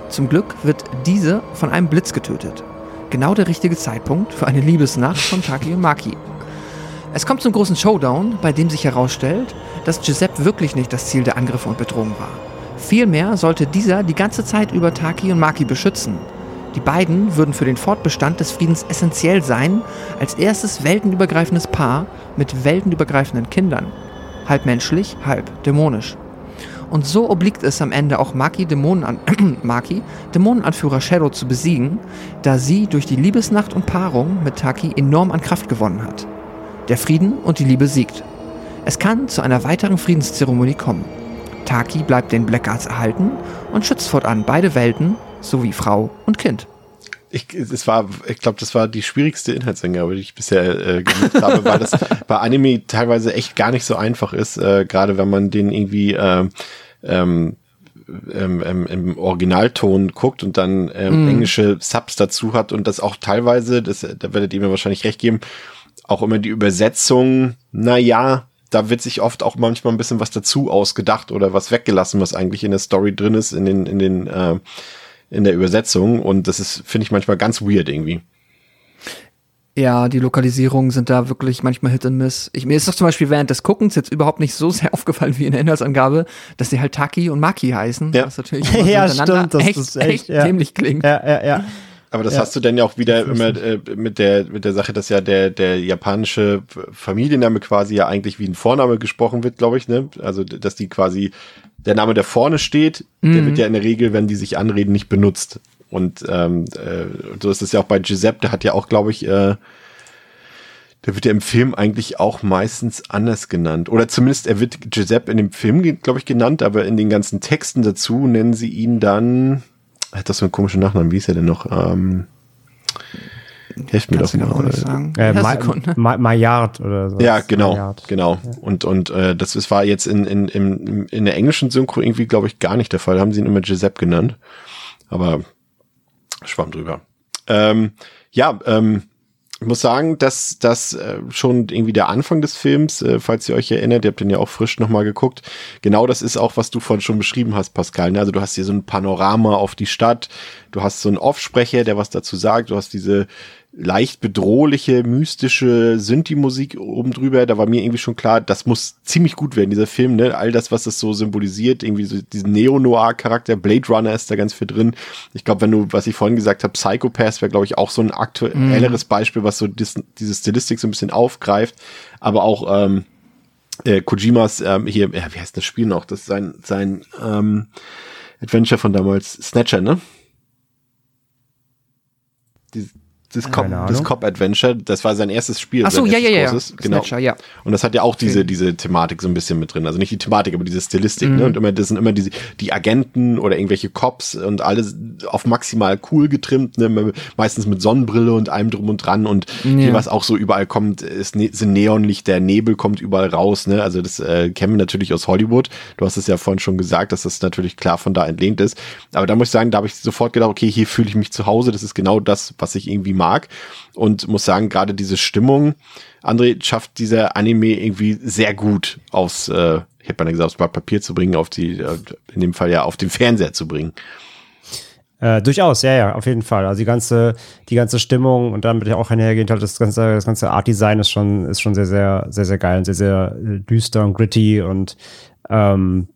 Zum Glück wird diese von einem Blitz getötet. Genau der richtige Zeitpunkt für eine Liebesnacht von Taki und Maki. Es kommt zum großen Showdown, bei dem sich herausstellt, dass Giuseppe wirklich nicht das Ziel der Angriffe und Bedrohung war. Vielmehr sollte dieser die ganze Zeit über Taki und Maki beschützen. Die beiden würden für den Fortbestand des Friedens essentiell sein, als erstes weltenübergreifendes Paar mit weltenübergreifenden Kindern. Halb menschlich, halb dämonisch. Und so obliegt es am Ende auch Maki, Dämonenan <clears throat> Maki, Dämonenanführer Shadow zu besiegen, da sie durch die Liebesnacht und Paarung mit Taki enorm an Kraft gewonnen hat. Der Frieden und die Liebe siegt. Es kann zu einer weiteren Friedenszeremonie kommen. Taki bleibt den Blackguards erhalten und schützt fortan beide Welten sowie Frau und Kind. Ich, es war, ich glaube, das war die schwierigste Inhaltsangabe, die ich bisher äh, gemacht habe, weil das <laughs> bei Anime teilweise echt gar nicht so einfach ist, äh, gerade wenn man den irgendwie äh, ähm, ähm, ähm, im Originalton guckt und dann ähm, mm. englische Subs dazu hat und das auch teilweise, das, da werdet ihr mir wahrscheinlich recht geben, auch immer die Übersetzung, na ja, da wird sich oft auch manchmal ein bisschen was dazu ausgedacht oder was weggelassen, was eigentlich in der Story drin ist, in den, in den, äh, in der Übersetzung. Und das ist, finde ich, manchmal ganz weird irgendwie. Ja, die Lokalisierungen sind da wirklich manchmal Hit and Miss. Ich, mir ist doch zum Beispiel während des Guckens jetzt überhaupt nicht so <laughs> sehr aufgefallen wie in der Inhaltsangabe, dass sie halt Taki und Maki heißen. Ja, was natürlich <laughs> ja stimmt, das echt, ist echt, echt ja. dämlich klingt. Ja, ja, ja. Aber das Ja. hast du dann ja auch wieder immer äh, mit der mit der Sache, dass ja der der japanische Familienname quasi ja eigentlich wie ein Vorname gesprochen wird, glaube ich, ne? Also dass die quasi der Name, der vorne steht, der Mhm. wird ja in der Regel, wenn die sich anreden, nicht benutzt. Und ähm, äh, so ist es ja auch bei Giuseppe, der hat ja auch, glaube ich, äh, der wird ja im Film eigentlich auch meistens anders genannt. Oder zumindest er wird Giuseppe in dem Film, glaube ich, genannt, aber in den ganzen Texten dazu nennen sie ihn dann. Er hat das so einen komischen Nachnamen, wie ist er denn noch? Ähm, helft mir Kannst doch mal. sagen. Äh, Ja, Ma Maillard oder so. Ja, genau, Maillard. genau. Und und äh, das ist, war jetzt in in in, in der englischen Synchro irgendwie, glaube ich, gar nicht der Fall. Haben sie ihn immer Giuseppe genannt, aber schwamm drüber. Ähm, ja, ähm, ich muss sagen, dass das äh, schon irgendwie der Anfang des Films, äh, falls ihr euch erinnert, ihr habt den ja auch frisch nochmal geguckt. Genau das ist auch, was du vorhin schon beschrieben hast, Pascal. Ne? Also du hast hier so ein Panorama auf die Stadt, du hast so einen Offsprecher, der was dazu sagt, du hast diese leicht bedrohliche, mystische Synthi-Musik oben drüber. Da war mir irgendwie schon klar, das muss ziemlich gut werden, dieser Film, ne? All das, was das so symbolisiert, irgendwie so diesen Neo-Noir-Charakter, Blade Runner ist da ganz viel drin. Ich glaube, wenn du, was ich vorhin gesagt habe, Psychopath wäre, glaube ich, auch so ein aktuelleres mm. Beispiel, was so dis, diese Stilistik so ein bisschen aufgreift. Aber auch ähm, äh, Kojimas ähm, hier, ja, wie heißt das Spiel noch? Das ist sein, sein ähm, Adventure von damals, Snatcher, ne? Das Cop, das Cop Adventure, das war sein erstes Spiel. Ach so, ja, ja, ja. Genau. Snatcher, ja. Und das hat ja auch diese, diese Thematik so ein bisschen mit drin. Also nicht die Thematik, aber diese Stilistik, ne? mhm. ne? Und immer, das sind immer diese, die Agenten oder irgendwelche Cops und alles auf maximal cool getrimmt, ne? Meistens mit Sonnenbrille und allem drum und dran. Und ja. hier, was auch so überall kommt, ist, ne, sind Neonlichter, Nebel kommt überall raus, ne? Also das äh, kennen wir natürlich aus Hollywood. Du hast es ja vorhin schon gesagt, dass das natürlich klar von da entlehnt ist. Aber da muss ich sagen, da habe ich sofort gedacht, okay, hier fühle ich mich zu Hause. Das ist genau das, was ich irgendwie mag. Und muss sagen, gerade diese Stimmung, André schafft dieser Anime irgendwie sehr gut aus, äh, ich hätte mal gesagt, aufs Papier zu bringen, auf die, äh, in dem Fall ja auf den Fernseher zu bringen. Äh, durchaus, ja, ja, auf jeden Fall. Also die ganze, die ganze Stimmung und damit auch einhergehend halt das ganze, das ganze Art Design ist schon, ist schon sehr, sehr, sehr, sehr geil und sehr, sehr düster und gritty und ähm,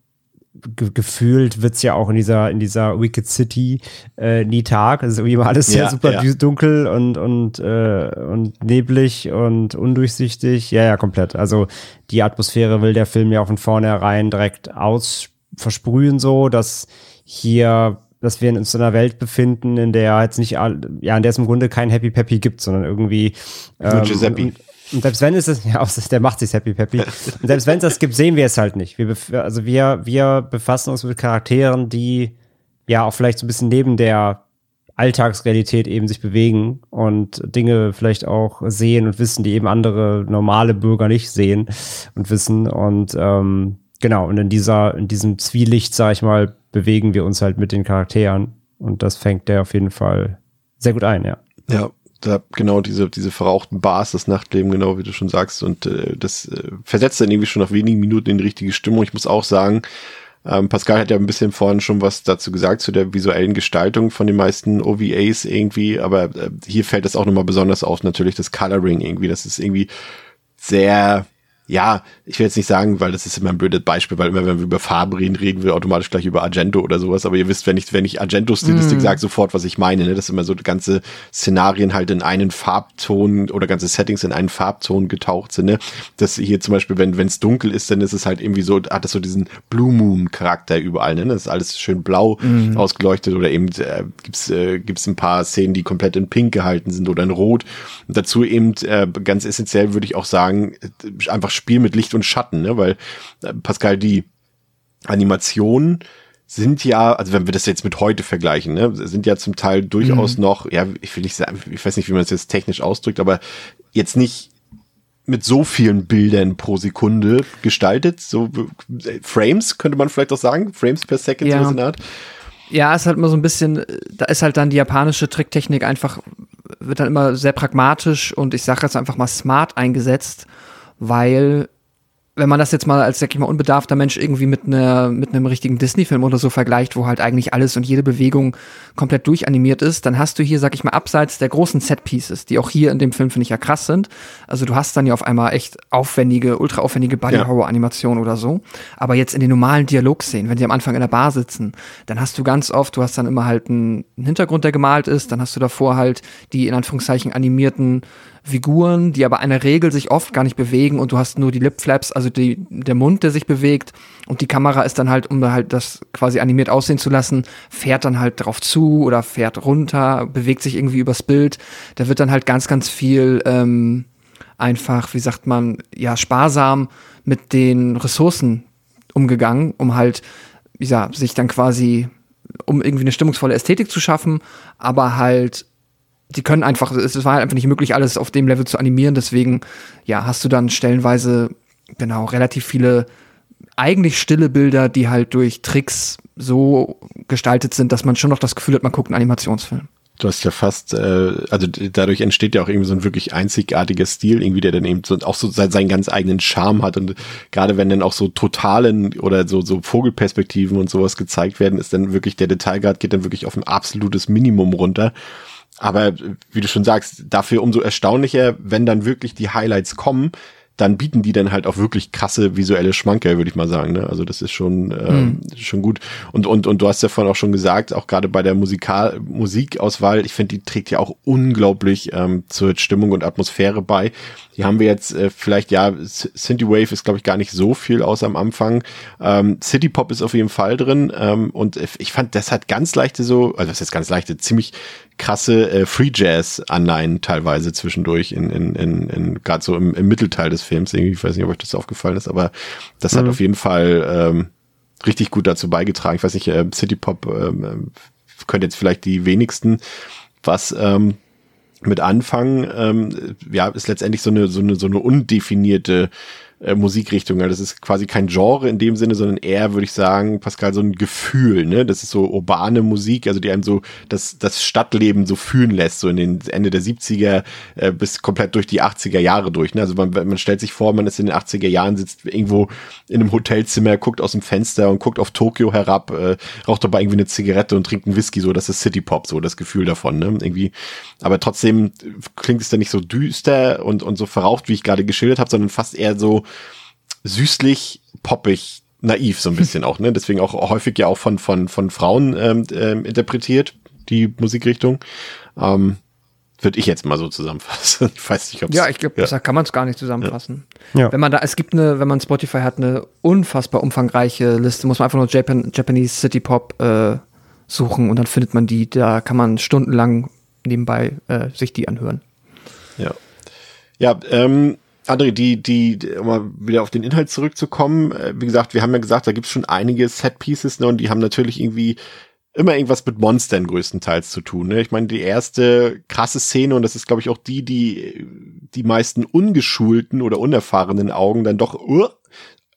ge gefühlt wird's ja auch in dieser, in dieser Wicked City äh, nie Tag. Es ist irgendwie immer alles ja, super ja. dunkel und, und, äh, und neblig und undurchsichtig. Ja, ja, komplett. Also die Atmosphäre will der Film ja auch von vornherein direkt aus versprühen, so dass hier dass wir uns in einer Welt befinden, in der jetzt nicht, ja, in der es im Grunde kein Happy Peppy gibt, sondern irgendwie ähm, Giuseppe. Und selbst wenn es ist, <laughs> ja, der macht sich happy peppy. Und selbst wenn es das gibt, sehen wir es halt nicht. Wir, also wir, wir befassen uns mit Charakteren, die ja auch vielleicht so ein bisschen neben der Alltagsrealität eben sich bewegen und Dinge vielleicht auch sehen und wissen, die eben andere normale Bürger nicht sehen und wissen. Und ähm, genau, und in dieser, in diesem Zwielicht, sag ich mal, bewegen wir uns halt mit den Charakteren. Und das fängt der auf jeden Fall sehr gut ein, ja. Ja, da genau diese, diese verrauchten Bars, das Nachtleben, genau wie du schon sagst. Und äh, das äh, versetzt dann irgendwie schon nach wenigen Minuten in die richtige Stimmung. Ich muss auch sagen, ähm, Pascal hat ja ein bisschen vorhin schon was dazu gesagt, zu der visuellen Gestaltung von den meisten OVAs irgendwie, aber äh, hier fällt das auch nochmal besonders auf, natürlich das Coloring irgendwie. Das ist irgendwie sehr ja, ich will jetzt nicht sagen, weil das ist immer ein blödes Beispiel, weil immer wenn wir über Farben reden, reden wir automatisch gleich über Argento oder sowas. Aber ihr wisst, wenn ich, wenn ich Argento-Stilistik mm. sage, sofort, was ich meine. Ne? Das ist immer so ganze Szenarien halt in einen Farbton oder ganze Settings in einen Farbton getaucht sind. Ne? Das hier zum Beispiel, wenn es dunkel ist, dann ist es halt irgendwie so, hat es so diesen Blue Moon-Charakter überall. Ne? Das ist alles schön blau mm. ausgeleuchtet oder eben äh, gibt's äh, gibt's ein paar Szenen, die komplett in Pink gehalten sind oder in Rot. Und dazu eben äh, ganz essentiell würde ich auch sagen, äh, einfach Spiel mit Licht und Schatten, ne? weil äh, Pascal, die Animationen sind ja, also wenn wir das jetzt mit heute vergleichen, ne, sind ja zum Teil durchaus mhm. noch, ja, ich will nicht sagen, ich weiß nicht, wie man es jetzt technisch ausdrückt, aber jetzt nicht mit so vielen Bildern pro Sekunde gestaltet, so äh, Frames könnte man vielleicht auch sagen, Frames per Second ja. so in Art. Ja, ist halt immer so ein bisschen, da ist halt dann die japanische Tricktechnik einfach, wird dann immer sehr pragmatisch und ich sage jetzt einfach mal smart eingesetzt weil wenn man das jetzt mal als, sag ich mal, unbedarfter Mensch irgendwie mit einer, mit einem richtigen Disney-Film oder so vergleicht, wo halt eigentlich alles und jede Bewegung komplett durchanimiert ist, dann hast du hier, sag ich mal, abseits der großen Set-Pieces, die auch hier in dem Film, finde ich, ja krass sind. Also du hast dann ja auf einmal echt aufwendige, ultra aufwendige Body-Horror-Animationen oder so. Aber jetzt in den normalen Dialogszenen, wenn die am Anfang in der Bar sitzen, dann hast du ganz oft, du hast dann immer halt einen Hintergrund, der gemalt ist, dann hast du davor halt die in Anführungszeichen animierten Figuren, die aber einer Regel sich oft gar nicht bewegen und du hast nur die Lipflaps, also die, der Mund, der sich bewegt und die Kamera ist dann halt, um halt das quasi animiert aussehen zu lassen, fährt dann halt drauf zu oder fährt runter, bewegt sich irgendwie übers Bild. Da wird dann halt ganz, ganz viel ähm, einfach, wie sagt man, ja, sparsam mit den Ressourcen umgegangen, um halt, ja, sich dann quasi, um irgendwie eine stimmungsvolle Ästhetik zu schaffen, aber halt die können einfach, es war halt einfach nicht möglich, alles auf dem Level zu animieren. Deswegen, ja, hast du dann stellenweise, genau, relativ viele eigentlich stille Bilder, die halt durch Tricks so gestaltet sind, dass man schon noch das Gefühl hat, man guckt einen Animationsfilm. Du hast ja fast, äh, also dadurch entsteht ja auch irgendwie so ein wirklich einzigartiger Stil, irgendwie, der dann eben so, auch so seinen ganz eigenen Charme hat. Und gerade wenn dann auch so totalen oder so, so Vogelperspektiven und sowas gezeigt werden, ist dann wirklich der Detailgrad geht dann wirklich auf ein absolutes Minimum runter. Aber wie du schon sagst, dafür umso erstaunlicher, wenn dann wirklich die Highlights kommen, dann bieten die dann halt auch wirklich krasse visuelle Schmankerl, würde ich mal sagen. Ne? Also das ist schon ähm, mhm. schon gut. Und und und du hast ja vorhin auch schon gesagt, auch gerade bei der Musikal Musikauswahl, ich finde, die trägt ja auch unglaublich ähm, zur Stimmung und Atmosphäre bei. Die haben wir jetzt äh, vielleicht, ja, Synthie Wave ist, glaube ich, gar nicht so viel aus am Anfang. Ähm, City Pop ist auf jeden Fall drin. Ähm, und ich fand, das hat ganz leichte so, also das ist ganz leichte, ziemlich krasse äh, Free Jazz-Anleihen teilweise zwischendurch in, in, in, in gerade so im, im Mittelteil des Films. Irgendwie, ich weiß nicht, ob euch das aufgefallen ist, aber das mhm. hat auf jeden Fall ähm, richtig gut dazu beigetragen. Ich weiß nicht, äh, City Pop ähm, könnte jetzt vielleicht die wenigsten was ähm, mit anfangen. Ähm, ja, ist letztendlich so eine so eine so eine undefinierte äh, Musikrichtung. Also das ist quasi kein Genre in dem Sinne, sondern eher, würde ich sagen, Pascal, so ein Gefühl. Ne? Das ist so urbane Musik, also die einem so das, das Stadtleben so fühlen lässt, so in den Ende der 70er äh, bis komplett durch die 80er Jahre durch. Ne? Also man, man stellt sich vor, man ist in den 80er Jahren, sitzt irgendwo in einem Hotelzimmer, guckt aus dem Fenster und guckt auf Tokio herab, äh, raucht dabei irgendwie eine Zigarette und trinkt einen Whisky, so das ist City Pop, so das Gefühl davon. Ne? Irgendwie, aber trotzdem klingt es dann nicht so düster und, und so verraucht, wie ich gerade geschildert habe, sondern fast eher so süßlich, poppig, naiv so ein bisschen auch, ne? Deswegen auch häufig ja auch von, von, von Frauen ähm, ähm, interpretiert, die Musikrichtung. Ähm, würde ich jetzt mal so zusammenfassen. <laughs> Ich weiß nicht, ob Ja, ich glaube, ja. kann man es gar nicht zusammenfassen. Ja. Wenn man da, es gibt eine, wenn man Spotify hat, eine unfassbar umfangreiche Liste, muss man einfach nur Japan, Japanese City Pop äh, suchen und dann findet man die. Da kann man stundenlang nebenbei äh, sich die anhören. Ja. Ja, ähm, André, die, die, um mal wieder auf den Inhalt zurückzukommen, äh, wie gesagt, wir haben ja gesagt, da gibt's schon einige Set-Pieces, ne, und die haben natürlich irgendwie immer irgendwas mit Monstern größtenteils zu tun. Ne? Ich meine, die erste krasse Szene, und das ist, glaube ich, auch die, die die meisten ungeschulten oder unerfahrenen Augen dann doch uh,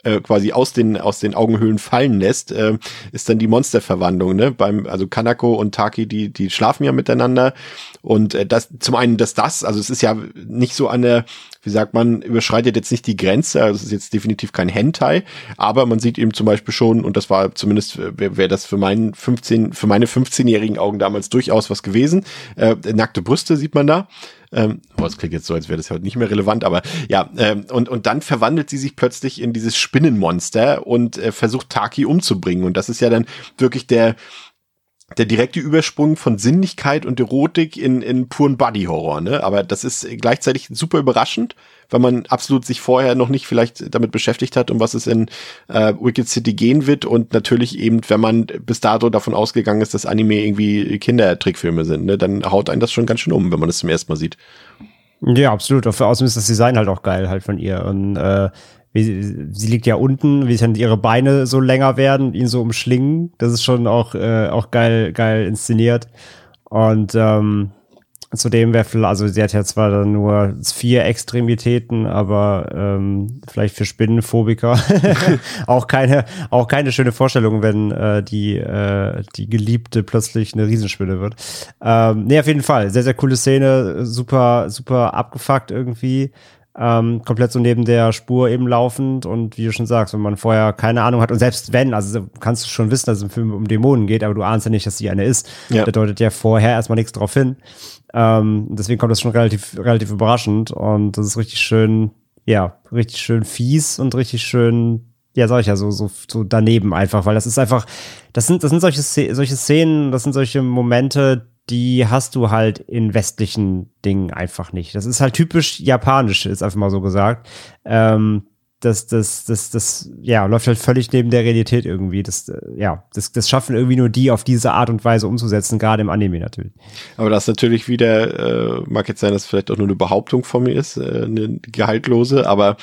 äh, quasi aus den aus den Augenhöhlen fallen lässt, äh, ist dann die Monsterverwandlung. Ne? Beim also Kanako und Taki, die die schlafen ja miteinander und äh, das zum einen dass das, also es ist ja nicht so eine wie sagt man, überschreitet jetzt nicht die Grenze, also es ist jetzt definitiv kein Hentai, aber man sieht eben zum Beispiel schon, und das war zumindest, wäre wär das für meinen 15, für meine 15-jährigen Augen damals durchaus was gewesen. Äh, nackte Brüste sieht man da. Ähm, oh, das klingt jetzt so, als wäre das heute nicht mehr relevant, aber ja, ähm, und, und dann verwandelt sie sich plötzlich in dieses Spinnenmonster und äh, versucht Taki umzubringen. Und das ist ja dann wirklich der, der direkte Übersprung von Sinnlichkeit und Erotik in, in puren Body-Horror, ne? Aber das ist gleichzeitig super überraschend, weil man absolut sich vorher noch nicht vielleicht damit beschäftigt hat, um was es in äh, Wicked City gehen wird und natürlich eben, wenn man bis dato davon ausgegangen ist, dass Anime irgendwie Kindertrickfilme sind, ne? Dann haut einen das schon ganz schön um, wenn man das zum ersten Mal sieht. Ja, absolut. Außerdem ist das Design halt auch geil halt von ihr und äh, wie, sie liegt ja unten, wie dann ihre Beine so länger werden, ihn so umschlingen. Das ist schon auch, äh, auch geil, geil inszeniert. Und ähm, zudem wäre also sie hat ja zwar dann nur vier Extremitäten, aber ähm, vielleicht für Spinnenphobiker <laughs> auch keine, auch keine schöne Vorstellung, wenn äh, die, äh, die Geliebte plötzlich eine Riesenspinne wird. Ähm, nee, auf jeden Fall. Sehr, sehr coole Szene, super, super abgefuckt irgendwie ähm, komplett so neben der Spur eben laufend und wie du schon sagst, wenn man vorher keine Ahnung hat und selbst wenn, also kannst du schon wissen, dass es im Film um Dämonen geht, aber du ahnst ja nicht, dass sie eine ist. Ja. Da deutet ja vorher erstmal nichts drauf hin. Ähm, deswegen kommt das schon relativ, relativ überraschend und das ist richtig schön, ja, richtig schön fies und richtig schön, ja, sag ich ja, so, so, so daneben einfach, weil das ist einfach, das sind, das sind solche, solche Szenen, das sind solche Momente, die hast du halt in westlichen Dingen einfach nicht. Das ist halt typisch japanisch, ist einfach mal so gesagt. Ähm, das, das, das, das, ja, läuft halt völlig neben der Realität irgendwie. Das, äh, ja, das, das schaffen irgendwie nur die auf diese Art und Weise umzusetzen, gerade im Anime natürlich. Aber das natürlich wieder, äh, mag jetzt sein, dass vielleicht auch nur eine Behauptung von mir ist, äh, eine gehaltlose, aber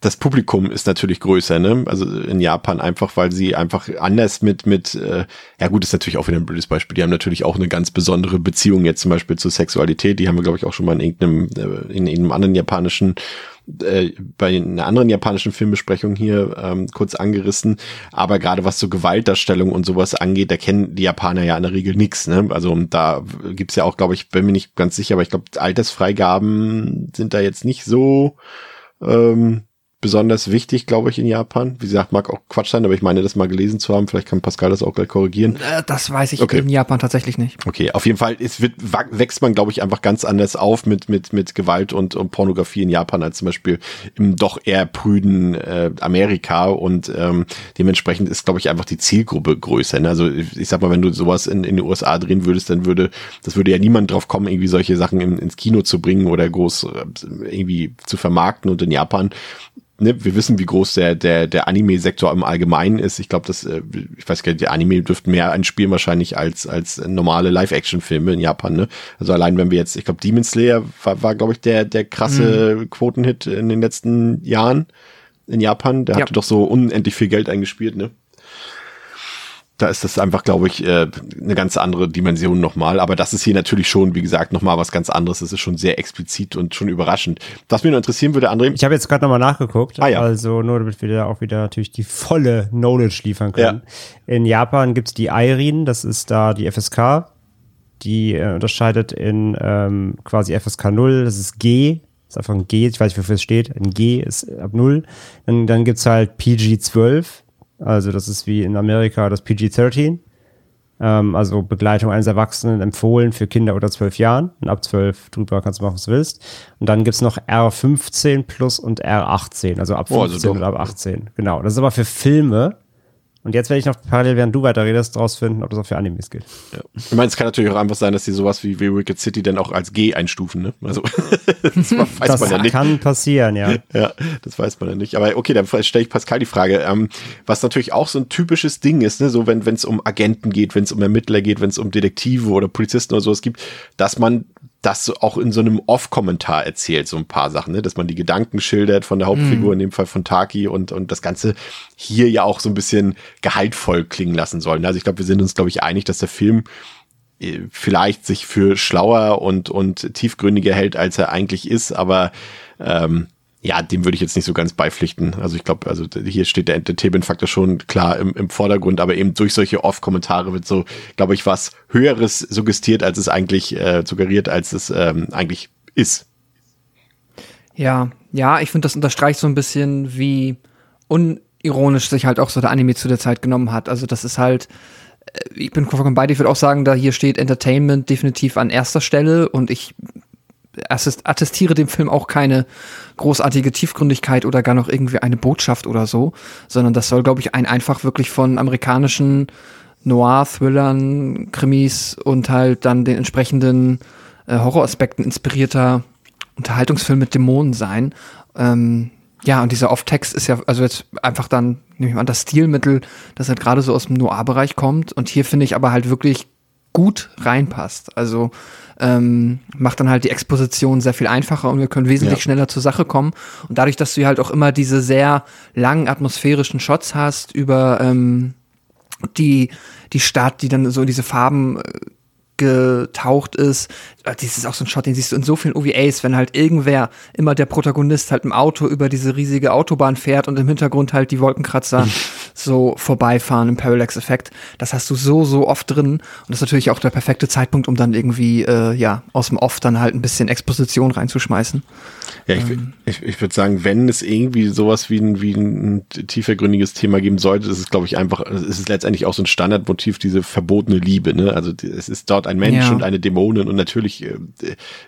das Publikum ist natürlich größer, ne? Also in Japan einfach, weil sie einfach anders mit, mit, äh, ja gut, ist natürlich auch wieder ein blödes Beispiel. Die haben natürlich auch eine ganz besondere Beziehung jetzt zum Beispiel zur Sexualität. Die haben wir, glaube ich, auch schon mal in irgendeinem, äh, in irgendeinem anderen japanischen äh, bei einer anderen japanischen Filmbesprechung hier ähm, kurz angerissen. Aber gerade was so Gewaltdarstellung und sowas angeht, da kennen die Japaner ja in der Regel nichts. Ne? Also da gibt's ja auch, glaube ich, bin mir nicht ganz sicher, aber ich glaube, Altersfreigaben sind da jetzt nicht so ähm, besonders wichtig, glaube ich, in Japan. Wie gesagt, mag auch Quatsch sein, aber ich meine, das mal gelesen zu haben. Vielleicht kann Pascal das auch gleich korrigieren. Äh, das weiß ich Okay. in Japan tatsächlich nicht. Okay, auf jeden Fall, es wird, wächst man, glaube ich, einfach ganz anders auf mit, mit, mit Gewalt und, und Pornografie in Japan als zum Beispiel im doch eher prüden äh, Amerika und ähm, dementsprechend ist, glaube ich, einfach die Zielgruppe größer. Ne? Also ich ich sag mal, wenn du sowas in, in den USA drehen würdest, dann würde, das würde ja niemand drauf kommen, irgendwie solche Sachen in, ins Kino zu bringen oder groß äh, irgendwie zu vermarkten und in Japan ne, wir wissen, wie groß der, der, der Anime-Sektor im Allgemeinen ist. Ich glaube, dass, äh, ich weiß gar nicht, die Anime dürften mehr einspielen wahrscheinlich als, als normale Live-Action-Filme in Japan, ne? Also allein wenn wir jetzt, ich glaube, Demon Slayer war, war glaube ich, der, der krasse Quotenhit in den letzten Jahren in Japan. Der Ja. hatte doch so unendlich viel Geld eingespielt, ne? Da ist das einfach, glaube ich, äh, eine ganz andere Dimension nochmal. Aber das ist hier natürlich schon, wie gesagt, nochmal was ganz anderes. Das ist schon sehr explizit und schon überraschend. Was mich noch interessieren würde, André, Ich habe jetzt gerade nochmal nachgeguckt, Ah, ja. also nur damit wir da auch wieder natürlich die volle Knowledge liefern können. In Japan gibt's die IRIN, das ist da die FSK, die äh, unterscheidet in ähm, quasi FSK 0, das ist G, das ist einfach ein G, ich weiß nicht, wofür es steht, ein G ist ab 0. Dann, dann gibt's halt PG 12, also das ist wie in Amerika das PG 13. Ähm, also Begleitung eines Erwachsenen empfohlen für Kinder unter 12 Jahren. Und ab 12 drüber kannst du machen, was du willst. Und dann gibt's noch R15 plus und R18, also ab Oh, also 15 und ab 18. Genau. Das ist aber für Filme. Und jetzt werde ich noch parallel, während du weiterredest, rausfinden, ob das auch für Animes gilt. Ich meine, es kann natürlich auch einfach sein, dass die sowas wie, wie Wicked City dann auch als G einstufen, ne? Also, <laughs> das weiß Das man ja nicht. kann passieren, ja. Ja, das weiß man ja nicht. Aber okay, dann stelle ich Pascal die Frage, ähm, was natürlich auch so ein typisches Ding ist, ne? so wenn es um Agenten geht, wenn es um Ermittler geht, wenn es um Detektive oder Polizisten oder sowas gibt, dass man das auch in so einem Off-Kommentar erzählt, so ein paar Sachen, ne? dass man die Gedanken schildert von der Hauptfigur, in dem Fall von Taki und, und das Ganze hier ja auch so ein bisschen gehaltvoll klingen lassen soll. ne? Also ich glaube, wir sind uns, glaube ich, einig, dass der Film äh, vielleicht sich für schlauer und, und tiefgründiger hält, als er eigentlich ist, aber ähm, ja, dem würde ich jetzt nicht so ganz beipflichten. Also ich glaube, also hier steht der Entertainment-Faktor schon klar im, im Vordergrund, aber eben durch solche Off-Kommentare wird so, glaube ich, was Höheres suggestiert, als es eigentlich äh, suggeriert, als es ähm, eigentlich ist. Ja, ja, ich finde, das unterstreicht so ein bisschen, wie unironisch sich halt auch so der Anime zu der Zeit genommen hat. Also das ist halt, äh, ich bin vollkommen bei dir, ich würde auch sagen, da hier steht Entertainment definitiv an erster Stelle und ich assist- attestiere dem Film auch keine großartige Tiefgründigkeit oder gar noch irgendwie eine Botschaft oder so, sondern das soll, glaube ich, ein einfach wirklich von amerikanischen Noir-Thrillern, Krimis und halt dann den entsprechenden äh, Horroraspekten inspirierter Unterhaltungsfilm mit Dämonen sein. Ähm, ja, und dieser Off-Text ist ja, also jetzt einfach dann, nehme ich mal an, das Stilmittel, das halt gerade so aus dem Noir-Bereich kommt und hier finde ich aber halt wirklich gut reinpasst. Also ähm, macht dann halt die Exposition sehr viel einfacher und wir können wesentlich Ja. schneller zur Sache kommen. Und dadurch, dass du halt auch immer diese sehr langen atmosphärischen Shots hast über ähm, die, die Stadt, die dann so in diese Farben äh, getaucht ist. Äh, Das ist auch so ein Shot, den siehst du in so vielen OVAs, wenn halt irgendwer, immer der Protagonist halt im Auto über diese riesige Autobahn fährt und im Hintergrund halt die Wolkenkratzer <laughs> so vorbeifahren im Parallax-Effekt. Das hast du so, so oft drin. Und das ist natürlich auch der perfekte Zeitpunkt, um dann irgendwie, äh, ja, aus dem Off dann halt ein bisschen Exposition reinzuschmeißen. Ja, ich, ich, ich würde sagen, wenn es irgendwie sowas wie ein, wie ein tiefergründiges Thema geben sollte, ist es, glaube ich, einfach, es ist letztendlich auch so ein Standardmotiv, diese verbotene Liebe. Ne? Also es ist dort ein Mensch Ja. und eine Dämonin und natürlich äh,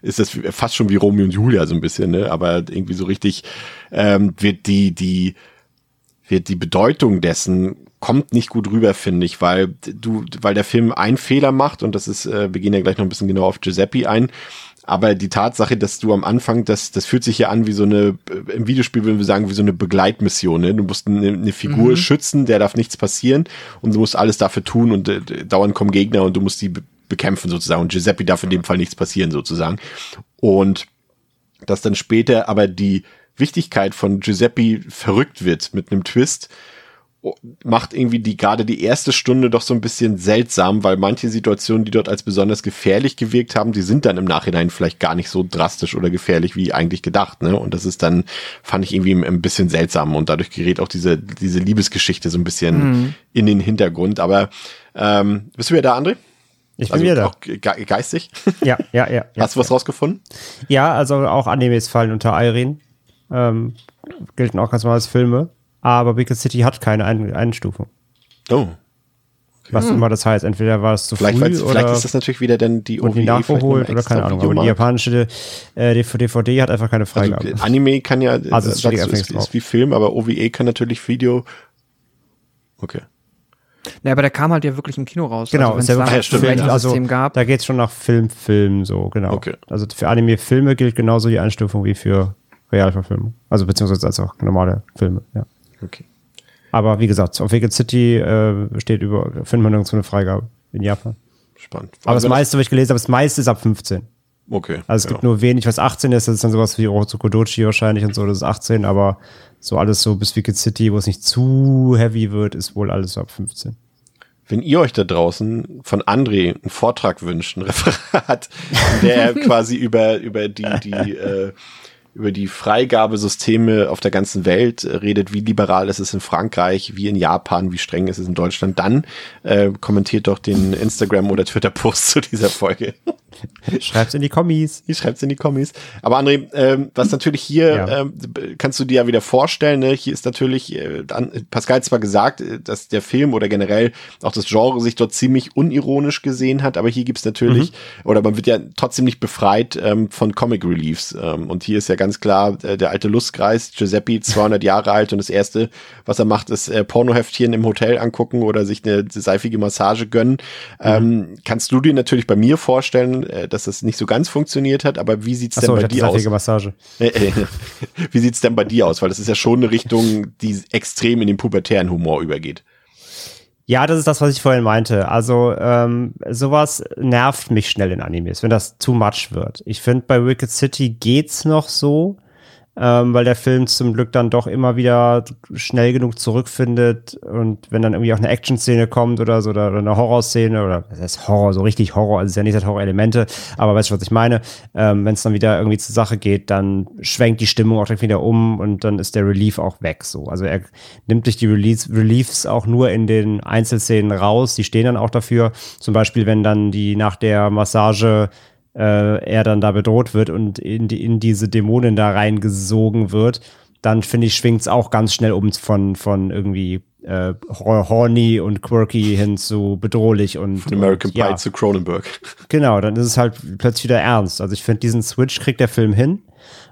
ist das fast schon wie Romeo und Julia so ein bisschen, ne? aber irgendwie so richtig ähm, wird die, die, wird die Bedeutung dessen kommt nicht gut rüber, finde ich, weil du, weil der Film einen Fehler macht und das ist, äh, wir gehen ja gleich noch ein bisschen genau auf Giuseppe ein. Aber die Tatsache, dass du am Anfang, das, das fühlt sich ja an wie so eine, äh, im Videospiel würden wir sagen, wie so eine Begleitmission. Ne? Du musst eine, eine Figur schützen, der darf nichts passieren und du musst alles dafür tun und äh, dauernd kommen Gegner und du musst die bekämpfen sozusagen. Und Giuseppe darf in dem Fall nichts passieren sozusagen. Und dass dann später aber die Wichtigkeit von Giuseppe verrückt wird mit einem Twist, macht irgendwie die gerade die erste Stunde doch so ein bisschen seltsam, weil manche Situationen, die dort als besonders gefährlich gewirkt haben, die sind dann im Nachhinein vielleicht gar nicht so drastisch oder gefährlich wie eigentlich gedacht, ne? Und das ist dann fand ich irgendwie ein bisschen seltsam und dadurch gerät auch diese diese Liebesgeschichte so ein bisschen in den Hintergrund. Aber ähm, bist du wieder da, André? Ich bin Also wieder da. auch ge geistig. <laughs> Ja, ja, ja. ja. Hast du was rausgefunden? Ja, also auch Animes fallen unter Irene. Ähm, gelten auch ganz normal als Filme. Aber Wicked City hat keine Ein Einstufung. Oh. Was immer das heißt. Entweder war es zu Vielleicht, früh oder vielleicht ist das natürlich wieder dann die und die OVE noch nachgeholt oder keine Ahnung. Aber die japanische äh, DVD hat einfach keine Also, Freigabe. Anime kann ja, Also, also es du, einfach ist, drauf. ist wie Film, aber OVE kann natürlich Video. Okay. Ja, aber der kam halt ja wirklich im Kino raus. Genau, also, ja es ja, damals stimmt. ein also gab. da geht's schon nach Film, Film, so, genau. Okay. Also für Anime-Filme gilt genauso die Einstufung wie für Realverfilmung. Also beziehungsweise als auch normale Filme, ja. Okay. Aber wie gesagt, auf Wicked City äh, steht über, findet man nirgendwo eine Freigabe in Japan. Spannend. Aber das meiste, was ich gelesen habe, das meiste ist ab 15. Okay. Also es gibt ja. nur wenig, was 18 ist, das ist dann sowas wie Orozukodochi wahrscheinlich und so, das ist 18, aber so alles so bis Wicked City, wo es nicht zu heavy wird, ist wohl alles so ab 15. Wenn ihr euch da draußen von André einen Vortrag wünscht, ein Referat, <laughs> der er quasi über, über die, die, <laughs> äh, über die Freigabesysteme auf der ganzen Welt äh, redet, wie liberal es ist in Frankreich, wie in Japan, wie streng es ist in Deutschland, dann äh, kommentiert doch den Instagram- oder Twitter-Post <laughs> zu dieser Folge. Schreibt's in die Kommis. Ich schreib's in die Kommis. Aber André, ähm, was natürlich hier, Ja. ähm, kannst du dir ja wieder vorstellen, ne? hier ist natürlich, äh, Pascal hat zwar gesagt, äh, dass der Film oder generell auch das Genre sich dort ziemlich unironisch gesehen hat, aber hier gibt's natürlich, oder man wird ja trotzdem nicht befreit ähm, von Comic Reliefs. Ähm, und hier ist ja ganz klar äh, der alte Lustkreis, Giuseppe, 200 Jahre alt und das Erste, was er macht, ist äh, Pornoheftchen im Hotel angucken oder sich eine seifige Massage gönnen. Ähm, kannst du dir natürlich bei mir vorstellen, äh, dass das nicht so ganz funktioniert hat, aber wie sieht's Achso, denn ich bei dir aus? Massage. Äh, <laughs> Wie sieht's denn bei dir aus? Weil das ist ja schon eine Richtung, die extrem in den pubertären Humor übergeht. Ja, das ist das, was ich vorhin meinte. Also ähm, sowas nervt mich schnell in Animes, wenn das too much wird. Ich finde, bei Wicked City geht's noch so, ähm, weil der Film zum Glück dann doch immer wieder schnell genug zurückfindet und wenn dann irgendwie auch eine Action-Szene kommt oder so oder, oder eine Horrorszene oder das heißt Horror, so richtig Horror, also es ist ja nicht das Horror-Elemente, aber weißt du, was ich meine? Ähm, wenn es dann wieder irgendwie zur Sache geht, dann schwenkt die Stimmung auch direkt wieder um und dann ist der Relief auch weg. So, also er nimmt sich die Release, Reliefs auch nur in den Einzelszenen raus. Die stehen dann auch dafür. Zum Beispiel, wenn dann die nach der Massage er dann da bedroht wird und in, die, in diese Dämonen da reingesogen wird, dann finde ich, schwingt es auch ganz schnell um von, von irgendwie äh, hor- horny und quirky hin zu bedrohlich und American und, ja, Pie zu Cronenberg. Genau, dann ist es halt plötzlich wieder ernst. Also ich finde, diesen Switch kriegt der Film hin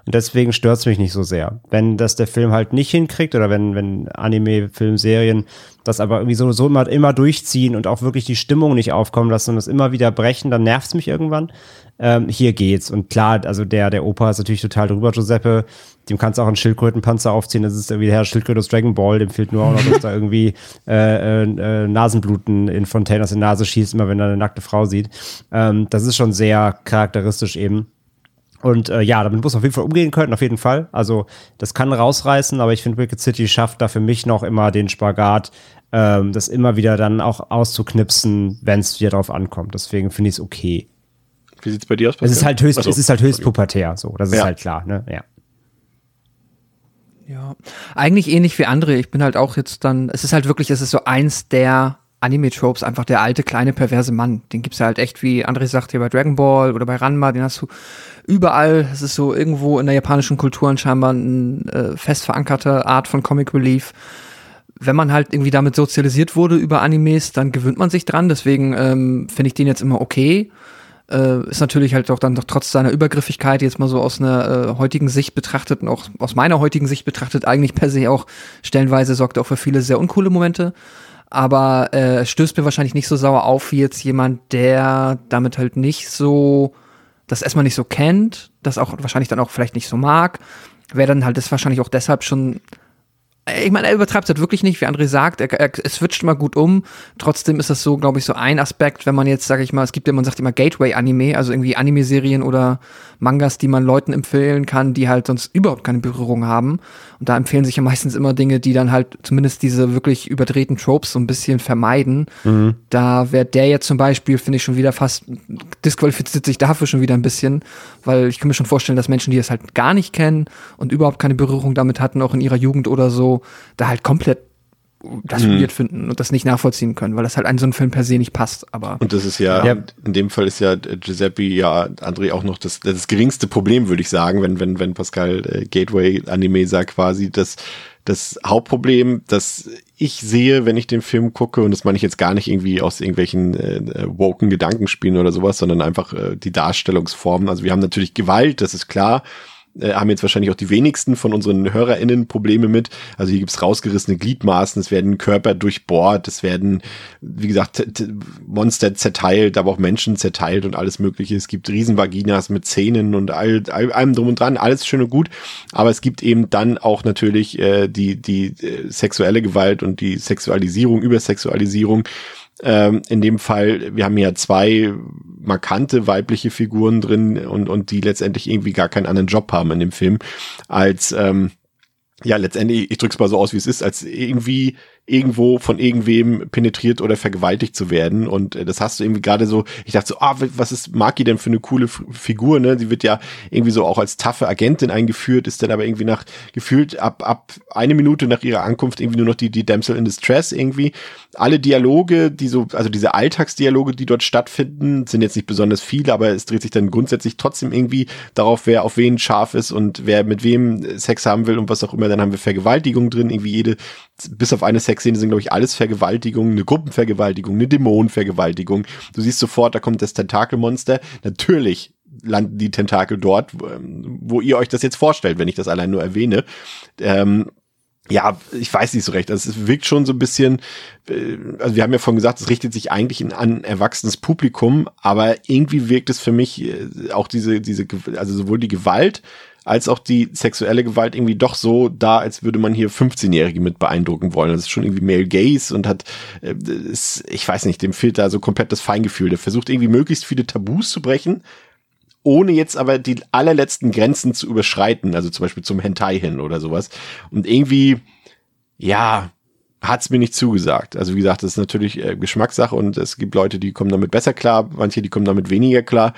und deswegen stört es mich nicht so sehr. Wenn das der Film halt nicht hinkriegt oder wenn, wenn Anime, Film, Serien das aber irgendwie so, so immer, immer durchziehen und auch wirklich die Stimmung nicht aufkommen lassen und das immer wieder brechen, dann nervt es mich irgendwann. Ähm, hier geht's. Und klar, also der, der Opa ist natürlich total drüber, Giuseppe. Dem kannst du auch einen Schildkrötenpanzer aufziehen. Das ist irgendwie der Herr Schildkröte aus Dragon Ball. Dem fehlt nur auch noch, dass da irgendwie äh, äh, äh, Nasenbluten in Fontaine aus der Nase schießt, immer wenn er eine nackte Frau sieht. Ähm, das ist schon sehr charakteristisch eben. Und äh, ja, damit muss man auf jeden Fall umgehen können, auf jeden Fall. Also das kann rausreißen, aber ich finde, Wicked City schafft da für mich noch immer den Spagat, ähm, das immer wieder dann auch auszuknipsen, wenn es wieder drauf ankommt. Deswegen finde ich es okay. Wie sieht's bei dir aus? Es ist halt höchst, Ach so. es ist halt höchst pubertär, so. Das ist Ja. halt klar, ne? Ja. Ja, eigentlich ähnlich wie andere. Ich bin halt auch jetzt dann, es ist halt wirklich, es ist so eins der Anime-Tropes, einfach der alte, kleine, perverse Mann. Den gibt's ja halt echt, wie André sagt, hier bei Dragon Ball oder bei Ranma, den hast du überall. Es ist so irgendwo in der japanischen Kultur scheinbar eine äh, fest verankerte Art von Comic Relief. Wenn man halt irgendwie damit sozialisiert wurde über Animes, dann gewöhnt man sich dran. Deswegen ähm, finde ich den jetzt immer okay. Äh, ist natürlich halt auch dann doch trotz seiner Übergriffigkeit jetzt mal so aus einer äh, heutigen Sicht betrachtet und auch aus meiner heutigen Sicht betrachtet eigentlich per se auch stellenweise sorgt auch für viele sehr uncoole Momente. Aber äh, stößt mir wahrscheinlich nicht so sauer auf wie jetzt jemand, der damit halt nicht so, das erstmal nicht so kennt, das auch wahrscheinlich dann auch vielleicht nicht so mag. Wer dann halt das wahrscheinlich auch deshalb schon ich meine, er übertreibt halt wirklich nicht, wie André sagt, er, er, es switcht immer gut um. Trotzdem ist das so, glaube ich, so ein Aspekt, wenn man jetzt, sage ich mal, es gibt ja, man sagt immer Gateway-Anime, also irgendwie Anime-Serien oder Mangas, die man Leuten empfehlen kann, die halt sonst überhaupt keine Berührung haben. Und da empfehlen sich ja <laughs> meistens immer Dinge, die dann halt zumindest diese wirklich überdrehten Tropes so ein bisschen vermeiden. Da wäre der jetzt zum Beispiel, finde ich schon wieder fast, disqualifiziert sich dafür schon wieder ein bisschen, weil ich kann mir schon vorstellen, dass Menschen, die das halt gar nicht kennen und überhaupt keine Berührung damit hatten, auch in ihrer Jugend oder so, da halt komplett das Mhm. weird finden und das nicht nachvollziehen können, weil das halt an so einen Film per se nicht passt. Aber Und das ist ja, Ja. in dem Fall ist ja Giuseppe, ja, André auch noch das, das geringste Problem, würde ich sagen, wenn, wenn, wenn Pascal äh, Gateway Anime sagt quasi, dass das Hauptproblem, das ich sehe, wenn ich den Film gucke, und das meine ich jetzt gar nicht irgendwie aus irgendwelchen äh, äh, woken Gedankenspielen oder sowas, sondern einfach äh, die Darstellungsformen. Also wir haben natürlich Gewalt, das ist klar. Äh, haben jetzt wahrscheinlich auch die wenigsten von unseren HörerInnen Probleme mit. Also hier gibt's rausgerissene Gliedmaßen, es werden Körper durchbohrt, es werden, wie gesagt, Monster zerteilt, aber auch Menschen zerteilt und alles mögliche. Es gibt Riesenvaginas mit Zähnen und all, all, allem drum und dran, alles schön und gut. Aber es gibt eben dann auch natürlich äh, die, die äh, sexuelle Gewalt und die Sexualisierung, Übersexualisierung. Ähm, in dem Fall, wir haben ja zwei markante weibliche Figuren drin und, und die letztendlich irgendwie gar keinen anderen Job haben in dem Film, als ähm, ja, letztendlich, ich drück's mal so aus, wie es ist, als irgendwie irgendwo von irgendwem penetriert oder vergewaltigt zu werden. Und äh, das hast du irgendwie gerade so, ich dachte so, ah, was ist Maki denn für eine coole F Figur, ne? Sie wird ja irgendwie so auch als taffe Agentin eingeführt, ist dann aber irgendwie nach, gefühlt ab, ab eine Minute nach ihrer Ankunft irgendwie nur noch die, die Damsel in Distress irgendwie. Alle Dialoge, die so, also diese Alltagsdialoge, die dort stattfinden, sind jetzt nicht besonders viele, aber es dreht sich dann grundsätzlich trotzdem irgendwie darauf, wer auf wen scharf ist und wer mit wem Sex haben will und was auch immer. Dann haben wir Vergewaltigung drin, irgendwie jede, bis auf eine Sexszene sind, glaube ich, alles Vergewaltigungen, eine Gruppenvergewaltigung, eine Dämonenvergewaltigung. Du siehst sofort, da kommt das Tentakelmonster. Natürlich landen die Tentakel dort, wo ihr euch das jetzt vorstellt, wenn ich das allein nur erwähne. Ähm, ja, ich weiß nicht so recht. Also es wirkt schon so ein bisschen, äh, also wir haben ja vorhin gesagt, es richtet sich eigentlich in, an erwachsenes Publikum, aber irgendwie wirkt es für mich äh, auch diese, diese, also sowohl die Gewalt als auch die sexuelle Gewalt irgendwie doch so da, als würde man hier 15-Jährige mit beeindrucken wollen. Das ist schon irgendwie Male Gaze und hat, äh, ist, ich weiß nicht, dem fehlt da so komplett das Feingefühl. Der versucht irgendwie möglichst viele Tabus zu brechen, ohne jetzt aber die allerletzten Grenzen zu überschreiten, also zum Beispiel zum Hentai hin oder sowas. Und irgendwie, ja, hat's mir nicht zugesagt. Also wie gesagt, das ist natürlich äh, Geschmackssache und es gibt Leute, die kommen damit besser klar, manche, die kommen damit weniger klar.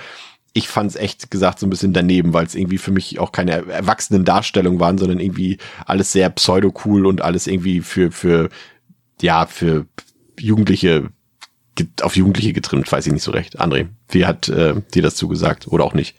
Ich fand's echt gesagt so ein bisschen daneben, weil es irgendwie für mich auch keine erwachsenen Darstellungen waren, sondern irgendwie alles sehr pseudo cool und alles irgendwie für für ja für Jugendliche auf Jugendliche getrimmt, weiß ich nicht so recht. André, wie hat äh, dir das zugesagt oder auch nicht?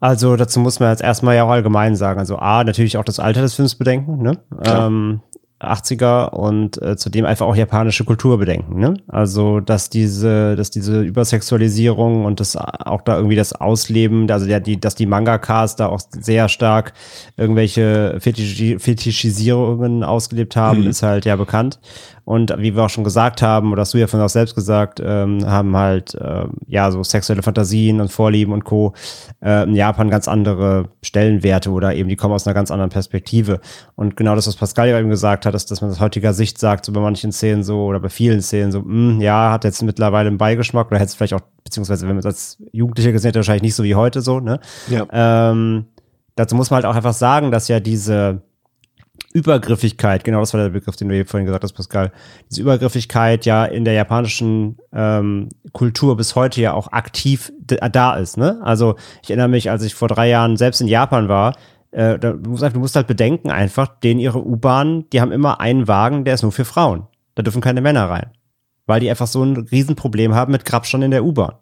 Also dazu muss man jetzt erstmal ja auch allgemein sagen. Also A, natürlich auch das Alter des Films bedenken, ne? Ähm, 80er und äh, zudem einfach auch japanische Kultur bedenken, ne? Also, dass diese, dass diese Übersexualisierung und das auch da irgendwie das Ausleben, also der, die, dass die Mangakas da auch sehr stark irgendwelche Fetischi Fetischisierungen ausgelebt haben, Mhm. ist halt ja bekannt. Und wie wir auch schon gesagt haben, oder hast du ja von auch selbst gesagt, ähm, haben halt ähm, ja so sexuelle Fantasien und Vorlieben und Co. Äh, in Japan ganz andere Stellenwerte oder eben die kommen aus einer ganz anderen Perspektive. Und genau das, was Pascal ja eben gesagt hat, ist, dass man aus heutiger Sicht sagt, so bei manchen Szenen so oder bei vielen Szenen so, mh, ja, hat jetzt mittlerweile einen Beigeschmack oder hätte es vielleicht auch, beziehungsweise wenn man es als Jugendlicher gesehen hätte, wahrscheinlich nicht so wie heute so, ne? Ja. Ähm, dazu muss man halt auch einfach sagen, dass ja diese Übergriffigkeit, genau das war der Begriff, den du eben vorhin gesagt hast, Pascal, diese Übergriffigkeit ja in der japanischen ähm, Kultur bis heute ja auch aktiv da ist. Ne? Also ich erinnere mich, als ich vor drei Jahren selbst in Japan war, äh, da, du, musst, du musst halt bedenken einfach, denen ihre U-Bahn, die haben immer einen Wagen, der ist nur für Frauen. Da dürfen keine Männer rein. Weil die einfach so ein Riesenproblem haben mit Grabschon in der U-Bahn.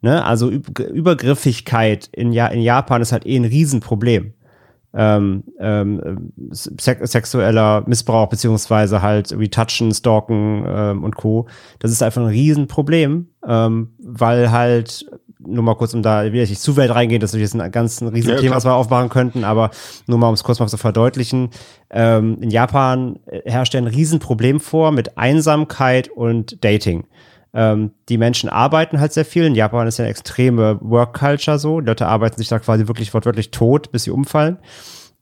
Ne? Also Übergriffigkeit in, ja in Japan ist halt eh ein Riesenproblem ähm, ähm, sex sexueller Missbrauch beziehungsweise halt irgendwie Touchen, Stalken ähm, und Co. Das ist einfach ein Riesenproblem, ähm, weil halt nur mal kurz, um da ich nicht zu weit reingehen, das ist jetzt ein ganz ein Riesenthema, Ja, was wir aufmachen könnten, aber nur mal, um es kurz mal zu verdeutlichen. Ähm, in Japan herrscht ja ein Riesenproblem vor mit Einsamkeit und Dating. Ähm, die Menschen arbeiten halt sehr viel. In Japan ist ja eine extreme Work Culture so. Die Leute arbeiten sich da quasi wirklich wortwörtlich tot, bis sie umfallen.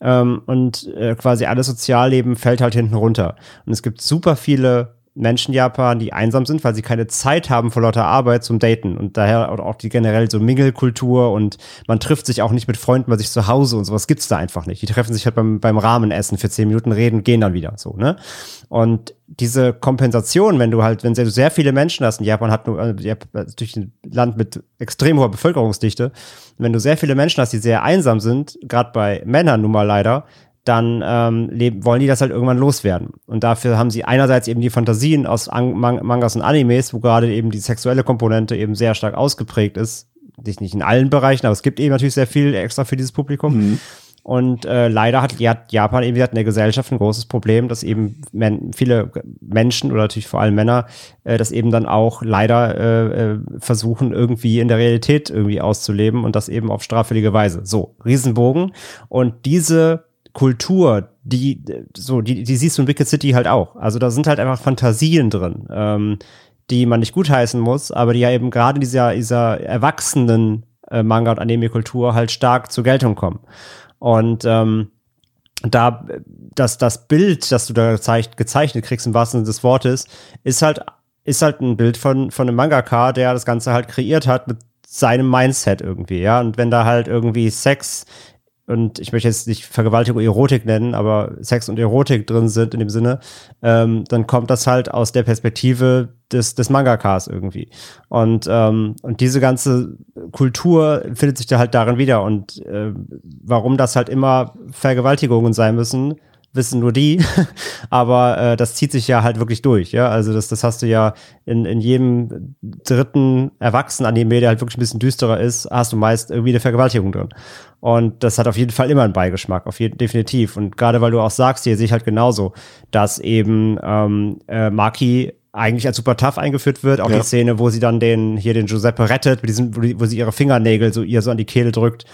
Ähm, und äh, quasi alles Sozialleben fällt halt hinten runter. Und es gibt super viele Menschen in Japan, die einsam sind, weil sie keine Zeit haben vor lauter Arbeit zum Daten. Und daher auch die generell so Mingelkultur und man trifft sich auch nicht mit Freunden bei sich zu Hause und sowas gibt's da einfach nicht. Die treffen sich halt beim, beim Rahmenessen für zehn Minuten reden, gehen dann wieder so, ne? Und diese Kompensation, wenn du halt, wenn du sehr viele Menschen hast, in Japan hat nur, äh, durch ein Land mit extrem hoher Bevölkerungsdichte, wenn du sehr viele Menschen hast, die sehr einsam sind, gerade bei Männern nun mal leider, dann ähm, leben, wollen die das halt irgendwann loswerden. Und dafür haben sie einerseits eben die Fantasien aus An Man Mangas und Animes, wo gerade eben die sexuelle Komponente eben sehr stark ausgeprägt ist. Nicht, nicht in allen Bereichen, aber es gibt eben natürlich sehr viel extra für dieses Publikum. Mhm. Und äh, leider hat Japan eben in der Gesellschaft ein großes Problem, dass eben men viele Menschen oder natürlich vor allem Männer äh, das eben dann auch leider äh, äh, versuchen, irgendwie in der Realität irgendwie auszuleben und das eben auf straffällige Weise. So, Riesenbogen. Und diese Kultur, die so, die, die siehst du in Wicked City halt auch. Also da sind halt einfach Fantasien drin, ähm, die man nicht gutheißen muss, aber die ja eben gerade in dieser, dieser erwachsenen äh, Manga- und Anime-Kultur halt stark zur Geltung kommen. Und ähm, da das, das Bild, das du da gezeigt, gezeichnet kriegst, im wahrsten Sinne des Wortes, ist halt, ist halt ein Bild von, von einem Mangaka, der das Ganze halt kreiert hat mit seinem Mindset irgendwie, ja. Und wenn da halt irgendwie Sex und ich möchte jetzt nicht Vergewaltigung Erotik nennen, aber Sex und Erotik drin sind in dem Sinne, ähm, dann kommt das halt aus der Perspektive des, des Mangakas irgendwie. Und, ähm, und diese ganze Kultur findet sich da halt darin wieder. Und äh, warum das halt immer Vergewaltigungen sein müssen, wissen nur die. <laughs> Aber äh, das zieht sich ja halt wirklich durch, ja. Also das, das hast du ja in, in jedem dritten Erwachsenen-Anime, der halt wirklich ein bisschen düsterer ist, hast du meist irgendwie eine Vergewaltigung drin. Und das hat auf jeden Fall immer einen Beigeschmack, auf jeden, definitiv. Und gerade weil du auch sagst, hier sehe ich halt genauso, dass eben ähm, äh, Maki eigentlich als super tough eingeführt wird. Auch Ja. die Szene, wo sie dann den, hier den Giuseppe rettet, mit diesem, wo, sie ihre Fingernägel so ihr so an die Kehle drückt.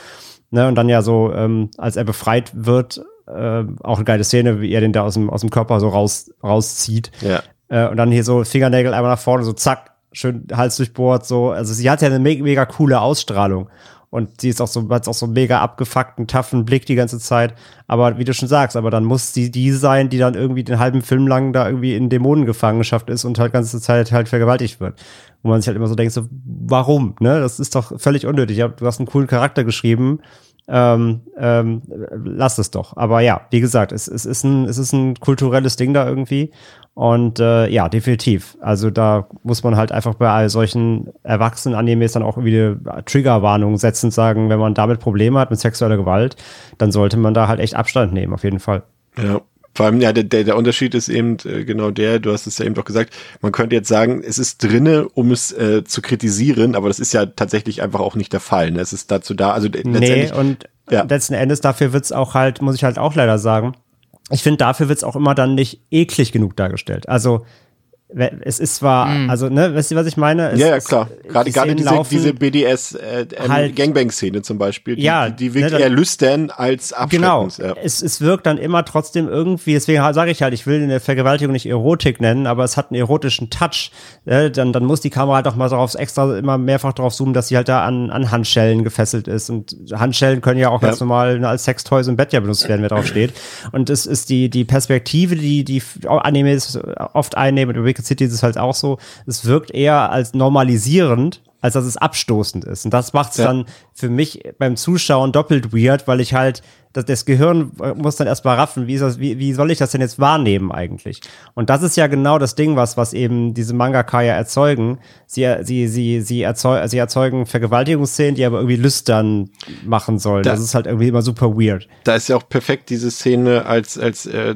Ne, und dann ja so, ähm, als er befreit wird, äh, auch eine geile Szene, wie er den da aus dem, aus dem Körper so raus, rauszieht. Ja. Äh, und dann hier so Fingernägel einmal nach vorne, so zack, schön Hals durchbohrt, so. Also sie hat ja eine me mega coole Ausstrahlung. Und sie ist auch so, hat auch so einen mega abgefuckten, toughen Blick die ganze Zeit. Aber wie du schon sagst, aber dann muss sie die sein, die dann irgendwie den halben Film lang da irgendwie in Dämonengefangenschaft ist und halt ganze Zeit halt vergewaltigt wird. Wo man sich halt immer so denkt, so, warum? Ne? Das ist doch völlig unnötig. Du hast einen coolen Charakter geschrieben. Ähm, ähm, lass es doch. Aber ja, wie gesagt, es, es, ist ein, es ist ein kulturelles Ding da irgendwie. Und äh, ja, definitiv. Also da muss man halt einfach bei all solchen Erwachsenen-Animes dann auch irgendwie eine Triggerwarnung setzen und sagen, wenn man damit Probleme hat mit sexueller Gewalt, dann sollte man da halt echt Abstand nehmen, auf jeden Fall. Ja. Vor allem, ja, der, der, Unterschied ist eben äh, genau der, du hast es ja eben doch gesagt, man könnte jetzt sagen, es ist drinne, um es äh, zu kritisieren, aber das ist ja tatsächlich einfach auch nicht der Fall. Ne? Es ist dazu da, also äh, Nee, letztendlich, und Ja. letzten Endes dafür wird's auch halt, muss ich halt auch leider sagen, ich finde, dafür wird's auch immer dann nicht eklig genug dargestellt. Also es ist zwar, also, ne, weißt du, was ich meine? Es, ja, ja, klar. Gerade, die gerade diese, laufen- diese BDS äh, ähm, halt- Gangbang-Szene zum Beispiel, die, Ja, die, die wirkt ne, dann- eher lüstern als Genau. abschreckend. Ja. Es, es wirkt dann immer trotzdem irgendwie, deswegen sage ich halt, ich will eine Vergewaltigung nicht Erotik nennen, aber es hat einen erotischen Touch. Äh, dann, dann muss die Kamera halt auch mal darauf extra immer mehrfach darauf zoomen, dass sie halt da an, an Handschellen gefesselt ist. Und Handschellen können ja auch Ja. ganz normal als Sextoys im Bett ja benutzt werden, wer drauf steht. Und es ist die, die Perspektive, die die Animes oft einnehmen, und Wicked City ist es halt auch so, es wirkt eher als normalisierend, als dass es abstoßend ist. Und das macht es Ja. dann für mich beim Zuschauen doppelt weird, weil ich halt, das, das Gehirn muss dann erstmal raffen, wie, ist das, wie, wie soll ich das denn jetzt wahrnehmen eigentlich? Und das ist ja genau das Ding, was, was eben diese Mangaka ja erzeugen. Sie, sie, sie, sie, erzeu sie erzeugen Vergewaltigungsszenen, die aber irgendwie lüstern machen sollen. Da- das ist halt irgendwie immer super weird. Da ist ja auch perfekt diese Szene als, als äh,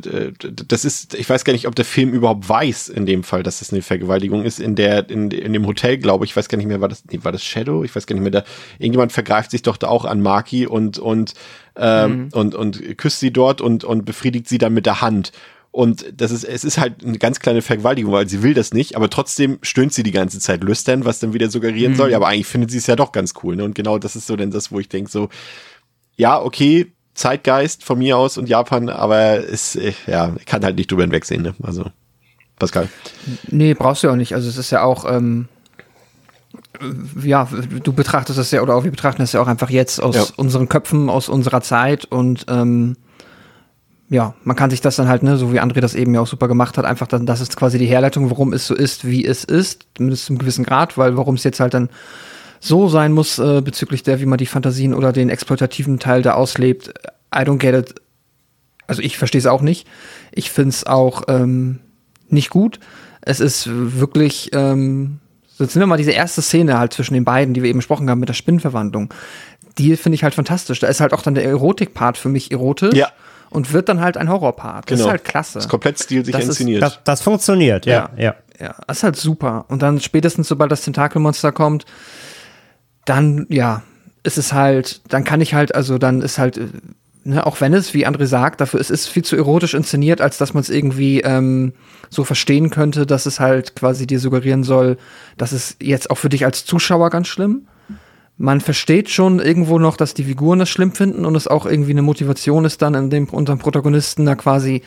das ist, ich weiß gar nicht, ob der Film überhaupt weiß in dem Fall, dass es eine Vergewaltigung ist. In der, in, in dem Hotel, glaube ich, ich weiß gar nicht mehr, war das, nee, war das Shadow? Ich weiß gar nicht mehr, da, irgendjemand vergreift sich doch da auch an Maki und, und, ähm, und, und küsst sie dort und, und befriedigt sie dann mit der Hand. Und das ist, es ist halt eine ganz kleine Vergewaltigung, weil sie will das nicht, aber trotzdem stöhnt sie die ganze Zeit lüstern, was dann wieder suggerieren soll. Ja, aber eigentlich findet sie es ja doch ganz cool. Ne? Und genau das ist so dann das, wo ich denke, so, ja, okay, Zeitgeist von mir aus und Japan, aber es, äh, ja, ich kann halt nicht drüber hinwegsehen, ne? Also, Pascal. Nee, brauchst du ja auch nicht. Also es ist ja auch, ähm, äh, ja, du betrachtest das ja, oder auch wir betrachten das ja auch einfach jetzt aus Ja. unseren Köpfen, aus unserer Zeit und ähm, ja, man kann sich das dann halt, ne, so wie André das eben ja auch super gemacht hat, einfach dann, das ist quasi die Herleitung, warum es so ist, wie es ist, zumindest zum gewissen Grad, weil warum es jetzt halt dann so sein muss äh, bezüglich der, wie man die Fantasien oder den exploitativen Teil da auslebt, I don't get it. Also ich verstehe es auch nicht. Ich finde es auch ähm, nicht gut. Es ist wirklich, ähm, jetzt nehmen wir mal diese erste Szene halt zwischen den beiden, die wir eben besprochen haben mit der Spinnenverwandlung. Die finde ich halt fantastisch. Da ist halt auch dann der Erotik-Part für mich erotisch. Ja. und wird dann halt ein Horrorpart. Das Genau. ist halt klasse. Das ist komplett stil sich Das ist- inszeniert. Das, das funktioniert, ja, ja. Ja, das ist halt super. Und dann spätestens, sobald das Tentakelmonster kommt, dann, ja, ist es halt, dann kann ich halt, also dann ist halt, äh, ne, auch wenn es, wie André sagt, dafür es ist viel zu erotisch inszeniert, als dass man es irgendwie ähm, so verstehen könnte, dass es halt quasi dir suggerieren soll, dass es jetzt auch für dich als Zuschauer ganz schlimm. Man versteht schon irgendwo noch, dass die Figuren das schlimm finden und es auch irgendwie eine Motivation ist, dann in dem unserem Protagonisten da quasi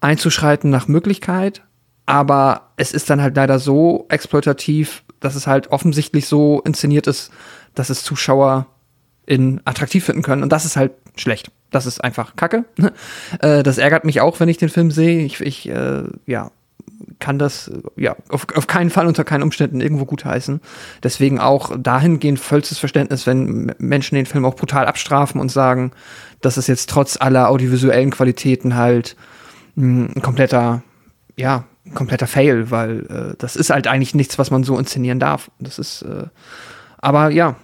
einzuschreiten nach Möglichkeit. Aber es ist dann halt leider so exploitativ, dass es halt offensichtlich so inszeniert ist, dass es Zuschauer in attraktiv finden können. Und das ist halt schlecht. Das ist einfach Kacke. <laughs> äh, das ärgert mich auch, wenn ich den Film sehe. Ich, ich äh, ja, kann das ja auf, auf keinen Fall unter keinen Umständen irgendwo gutheißen. Deswegen auch dahingehend vollstes Verständnis, wenn Menschen den Film auch brutal abstrafen und sagen, dass es jetzt trotz aller audiovisuellen Qualitäten halt mh, ein kompletter, ja, ein kompletter Fail, weil äh, das ist halt eigentlich nichts, was man so inszenieren darf. Das ist, äh, aber ja,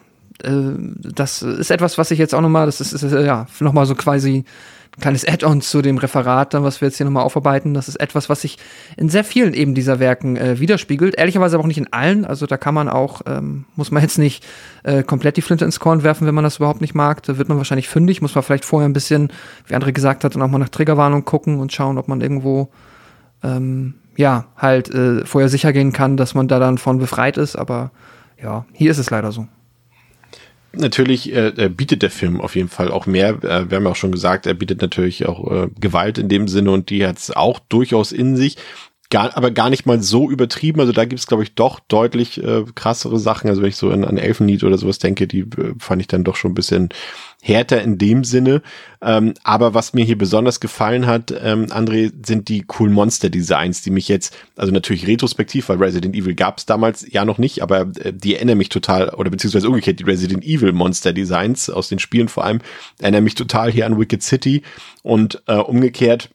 das ist etwas, was ich jetzt auch nochmal, das ist, ist äh, ja nochmal so quasi ein kleines Add-on zu dem Referat, dann, was wir jetzt hier nochmal aufarbeiten. Das ist etwas, was sich in sehr vielen eben dieser Werken äh, widerspiegelt. Ehrlicherweise aber auch nicht in allen. Also da kann man auch, ähm, muss man jetzt nicht äh, komplett die Flinte ins Korn werfen, wenn man das überhaupt nicht mag. Da wird man wahrscheinlich fündig, muss man vielleicht vorher ein bisschen, wie André gesagt hat, dann auch mal nach Triggerwarnung gucken und schauen, ob man irgendwo ähm, ja, halt äh, vorher sicher gehen kann, dass man da dann von befreit ist, aber ja, hier ist es leider so. Natürlich äh, äh, bietet der Film auf jeden Fall auch mehr. Äh, wir haben ja auch schon gesagt, er bietet natürlich auch äh, Gewalt in dem Sinne und die hat es auch durchaus in sich. Gar, aber gar nicht mal so übertrieben. Also da gibt es, glaube ich, doch deutlich äh, krassere Sachen. Also wenn ich so an, an Elfenlied oder sowas denke, die äh, fand ich dann doch schon ein bisschen härter in dem Sinne. Ähm, aber was mir hier besonders gefallen hat, ähm, André, sind die cool Monster-Designs, die mich jetzt, also natürlich retrospektiv, weil Resident Evil gab es damals ja noch nicht, aber äh, die erinnern mich total, oder beziehungsweise umgekehrt, die Resident Evil Monster-Designs aus den Spielen vor allem, erinnern mich total hier an Wicked City und äh, umgekehrt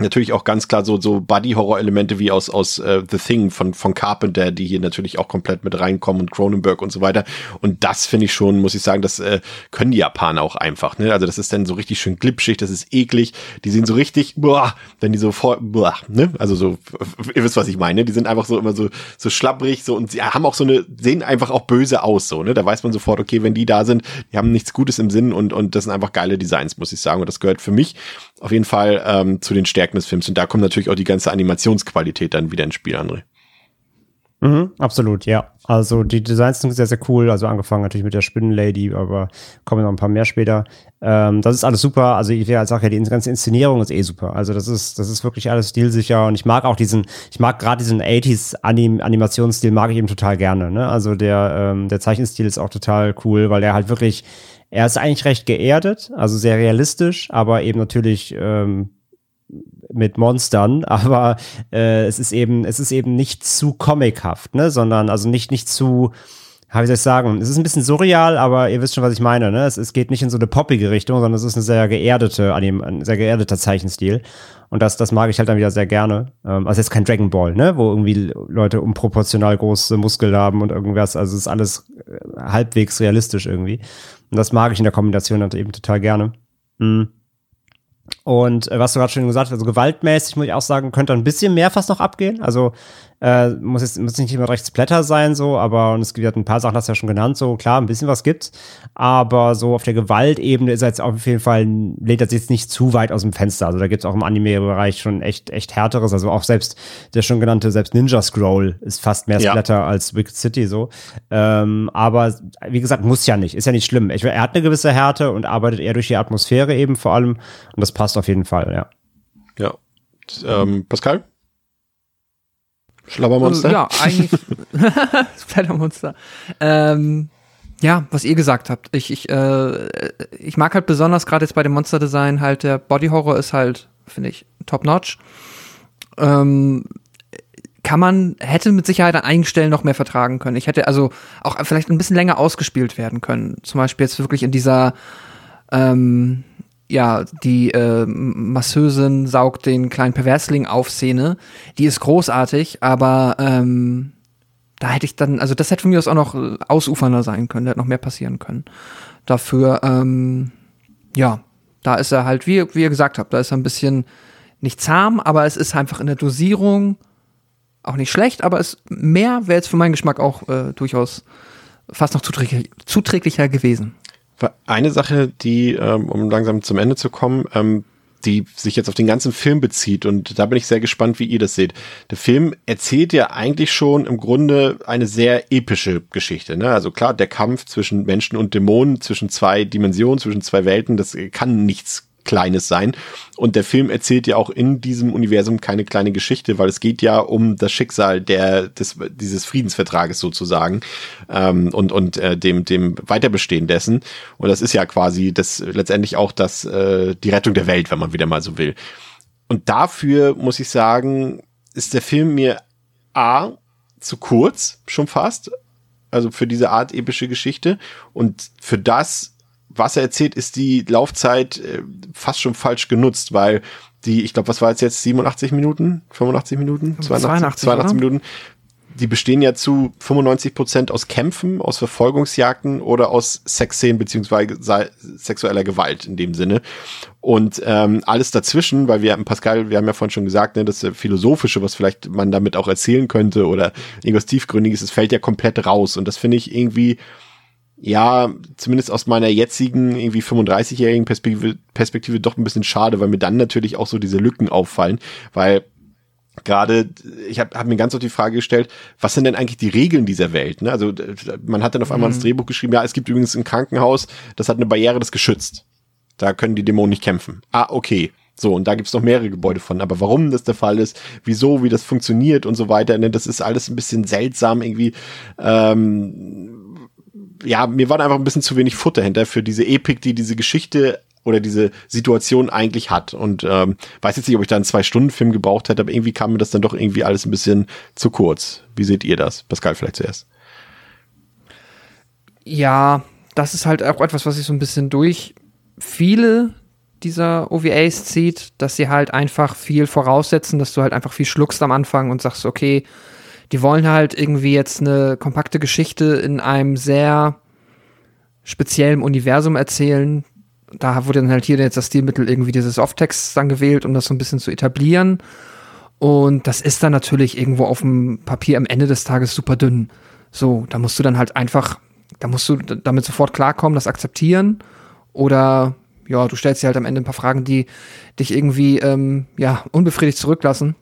natürlich auch ganz klar so so Buddy Horror Elemente wie aus aus äh, The Thing von von Carpenter, die hier natürlich auch komplett mit reinkommen und Cronenberg und so weiter und das finde ich schon, muss ich sagen, das äh, können die Japaner auch einfach, ne? Also das ist dann so richtig schön glitschig, das ist eklig, die sind so richtig boah, wenn die so vor boah, ne? Also so <laughs> ihr wisst, was ich meine, die sind einfach so immer so so schlapprig so und sie haben auch so eine sehen einfach auch böse aus so, ne? Da weiß man sofort, okay, wenn die da sind, die haben nichts Gutes im Sinn und und das sind einfach geile Designs, muss ich sagen und das gehört für mich auf jeden Fall ähm, zu den Stärken des Films. Und da kommt natürlich auch die ganze Animationsqualität dann wieder ins Spiel, André. Mhm, absolut, ja. Also die Designs sind sehr, sehr cool. Also angefangen natürlich mit der Spinnenlady, aber kommen noch ein paar mehr später. Ähm, das ist alles super. Also ich sage ja, die ganze Inszenierung ist eh super. Also das ist, das ist wirklich alles stilsicher und ich mag auch diesen, ich mag gerade diesen 80s Anim Animationsstil mag ich eben total gerne. Ne? Also der, ähm, der Zeichenstil ist auch total cool, weil er halt wirklich, er ist eigentlich recht geerdet, also sehr realistisch, aber eben natürlich ähm, mit Monstern, <laughs> aber äh, es ist eben, es ist eben nicht zu comichaft, ne, sondern also nicht nicht zu, wie soll ich sagen, es ist ein bisschen surreal, aber ihr wisst schon, was ich meine, ne? Es, es geht nicht in so eine poppige Richtung, sondern es ist eine sehr geerdete, ein sehr geerdeter Zeichenstil. Und das, das mag ich halt dann wieder sehr gerne. Ähm, also jetzt kein Dragon Ball, ne? Wo irgendwie Leute unproportional große Muskeln haben und irgendwas. Also es ist alles äh, halbwegs realistisch irgendwie. Und das mag ich in der Kombination halt eben total gerne. Mhm. Und äh, was du gerade schon gesagt hast, also gewaltmäßig muss ich auch sagen, könnte ein bisschen mehr fast noch abgehen. Also äh, muss jetzt muss nicht immer recht Splatter sein, so, aber und es gibt ein paar Sachen, hast du ja schon genannt, so klar, ein bisschen was gibt's. Aber so auf der Gewaltebene ist er jetzt auf jeden Fall, er sich jetzt nicht zu weit aus dem Fenster. Also da gibt's auch im Anime-Bereich schon echt, echt härteres. Also auch selbst der schon genannte, selbst Ninja Scroll ist fast mehr Ja. Splatter als Wicked City so. Ähm, aber wie gesagt, muss ja nicht, ist ja nicht schlimm. Ich, er hat eine gewisse Härte und arbeitet eher durch die Atmosphäre eben vor allem. Und das passt auf jeden Fall, ja. Ja. Ähm, Pascal? Schlabbermonster? Ja, eigentlich. <laughs> Splattermonster. Ähm, ja, was ihr gesagt habt. Ich, ich, äh, ich mag halt besonders gerade jetzt bei dem Monster-Design halt der Body Horror ist halt, finde ich, top-notch. Ähm, kann man, hätte mit Sicherheit an einigen Stellen noch mehr vertragen können. Ich hätte also auch vielleicht ein bisschen länger ausgespielt werden können. Zum Beispiel jetzt wirklich in dieser, ähm, ja, die äh, Masseusin saugt den kleinen Perversling auf Szene. Die ist großartig, aber ähm, da hätte ich dann, also das hätte von mir aus auch noch äh, ausufernder sein können, da hätte noch mehr passieren können. Dafür, ähm, ja, Da ist er halt, wie, wie ihr gesagt habt, da ist er ein bisschen nicht zahm, aber es ist einfach in der Dosierung auch nicht schlecht, aber es mehr wäre jetzt für meinen Geschmack auch äh, durchaus fast noch zuträglich, zuträglicher gewesen. Eine Sache, die, ähm, um langsam zum Ende zu kommen, ähm, die sich jetzt auf den ganzen Film bezieht und da bin ich sehr gespannt, wie ihr das seht. Der Film erzählt ja eigentlich schon im Grunde eine sehr epische Geschichte. Ne? Also klar, der Kampf zwischen Menschen und Dämonen, zwischen zwei Dimensionen, zwischen zwei Welten, das kann nichts Kleines sein. Und der Film erzählt ja auch in diesem Universum keine kleine Geschichte, weil es geht ja um das Schicksal der, des, dieses Friedensvertrages sozusagen ähm, und, und äh, dem, dem Weiterbestehen dessen. Und das ist ja quasi das letztendlich auch das, äh, die Rettung der Welt, wenn man wieder mal so will. Und dafür muss ich sagen, ist der Film mir A zu kurz, schon fast. Also für diese Art epische Geschichte. Und für das, was er erzählt, ist die Laufzeit äh, fast schon falsch genutzt, weil die, ich glaube, was war jetzt jetzt 87 Minuten, 85 Minuten, 82, 82 Minuten. Die bestehen ja zu 95 Prozent aus Kämpfen, aus Verfolgungsjagden oder aus Sexszenen beziehungsweise sexueller Gewalt in dem Sinne. Und ähm, alles dazwischen, weil wir, Pascal, wir haben ja vorhin schon gesagt, ne, das Philosophische, was vielleicht man damit auch erzählen könnte oder irgendwas Tiefgründiges, das fällt ja komplett raus. Und das finde ich irgendwie, ja, zumindest aus meiner jetzigen irgendwie 35-jährigen Perspektive, Perspektive doch ein bisschen schade, weil mir dann natürlich auch so diese Lücken auffallen, weil gerade, ich habe hab mir ganz oft die Frage gestellt, was sind denn eigentlich die Regeln dieser Welt? Ne? Also man hat dann auf einmal mhm. ins Drehbuch geschrieben, ja, es gibt übrigens ein Krankenhaus, das hat eine Barriere, das geschützt. Da können die Dämonen nicht kämpfen. Ah, okay. So, und da gibt's noch mehrere Gebäude von. Aber warum das der Fall ist, wieso, wie das funktioniert und so weiter, ne, das ist alles ein bisschen seltsam irgendwie. Ähm, ja, mir war einfach ein bisschen zu wenig Futter hinter für diese Epik, die diese Geschichte oder diese Situation eigentlich hat. Und ähm, weiß jetzt nicht, ob ich da einen Zwei-Stunden-Film gebraucht hätte, aber irgendwie kam mir das dann doch irgendwie alles ein bisschen zu kurz. Wie seht ihr das? Pascal, vielleicht zuerst. Ja, das ist halt auch etwas, was sich so ein bisschen durch viele dieser OVAs zieht, dass sie halt einfach viel voraussetzen, dass du halt einfach viel schluckst am Anfang und sagst, okay, die wollen halt irgendwie jetzt eine kompakte Geschichte in einem sehr speziellen Universum erzählen. Da wurde dann halt hier jetzt das Stilmittel irgendwie dieses Off-Text dann gewählt, um das so ein bisschen zu etablieren. Und das ist dann natürlich irgendwo auf dem Papier am Ende des Tages super dünn. So, da musst du dann halt einfach, da musst du damit sofort klarkommen, das akzeptieren. Oder ja, du stellst dir halt am Ende ein paar Fragen, die dich irgendwie ähm, ja unbefriedigt zurücklassen.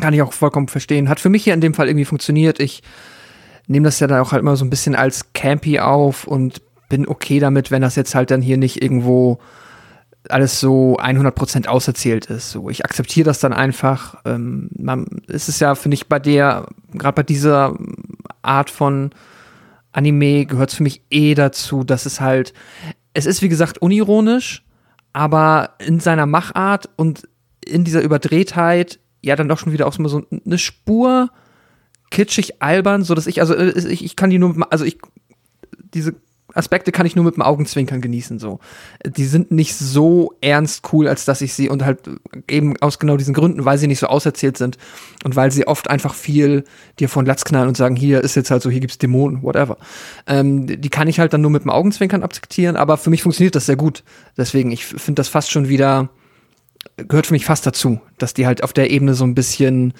Kann ich auch vollkommen verstehen. Hat für mich hier in dem Fall irgendwie funktioniert. Ich nehme das ja dann auch halt immer so ein bisschen als Campy auf und bin okay damit, wenn das jetzt halt dann hier nicht irgendwo alles so 100% auserzählt ist. So, ich akzeptiere das dann einfach. Ähm, man, es ist ja, finde ich, bei der, gerade bei dieser Art von Anime gehört es für mich eh dazu, dass es halt, es ist wie gesagt unironisch, aber in seiner Machart und in dieser Überdrehtheit ja dann doch schon wieder auch so eine Spur kitschig albern, so dass ich also äh, ich, ich kann die nur also ich diese Aspekte kann ich nur mit dem Augenzwinkern genießen so. Die sind nicht so ernst cool, als dass ich sie und halt eben aus genau diesen Gründen, weil sie nicht so auserzählt sind und weil sie oft einfach viel dir von Latz knallen und sagen, hier ist jetzt halt so, hier gibt's Dämonen, whatever. Ähm, die kann ich halt dann nur mit dem Augenzwinkern akzeptieren, aber für mich funktioniert das sehr gut. Deswegen, ich finde das fast schon wieder gehört für mich fast dazu, dass die halt auf der Ebene so ein bisschen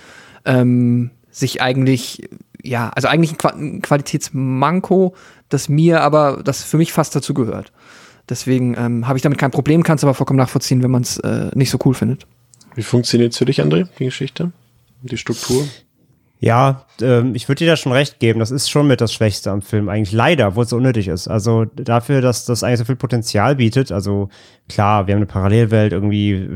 ähm, sich eigentlich, ja, also eigentlich ein, Qualitätsmanko, das mir aber, das für mich fast dazu gehört. Deswegen ähm, habe ich damit kein Problem, kann es aber vollkommen nachvollziehen, wenn man es äh, nicht so cool findet. Wie funktioniert es für dich, André, die Geschichte, die Struktur? Ja, ähm, ich würde dir da schon recht geben. Das ist schon mit das Schwächste am Film. Eigentlich leider, wo es so unnötig ist. Also dafür, dass das eigentlich so viel Potenzial bietet. Also klar, wir haben eine Parallelwelt, irgendwie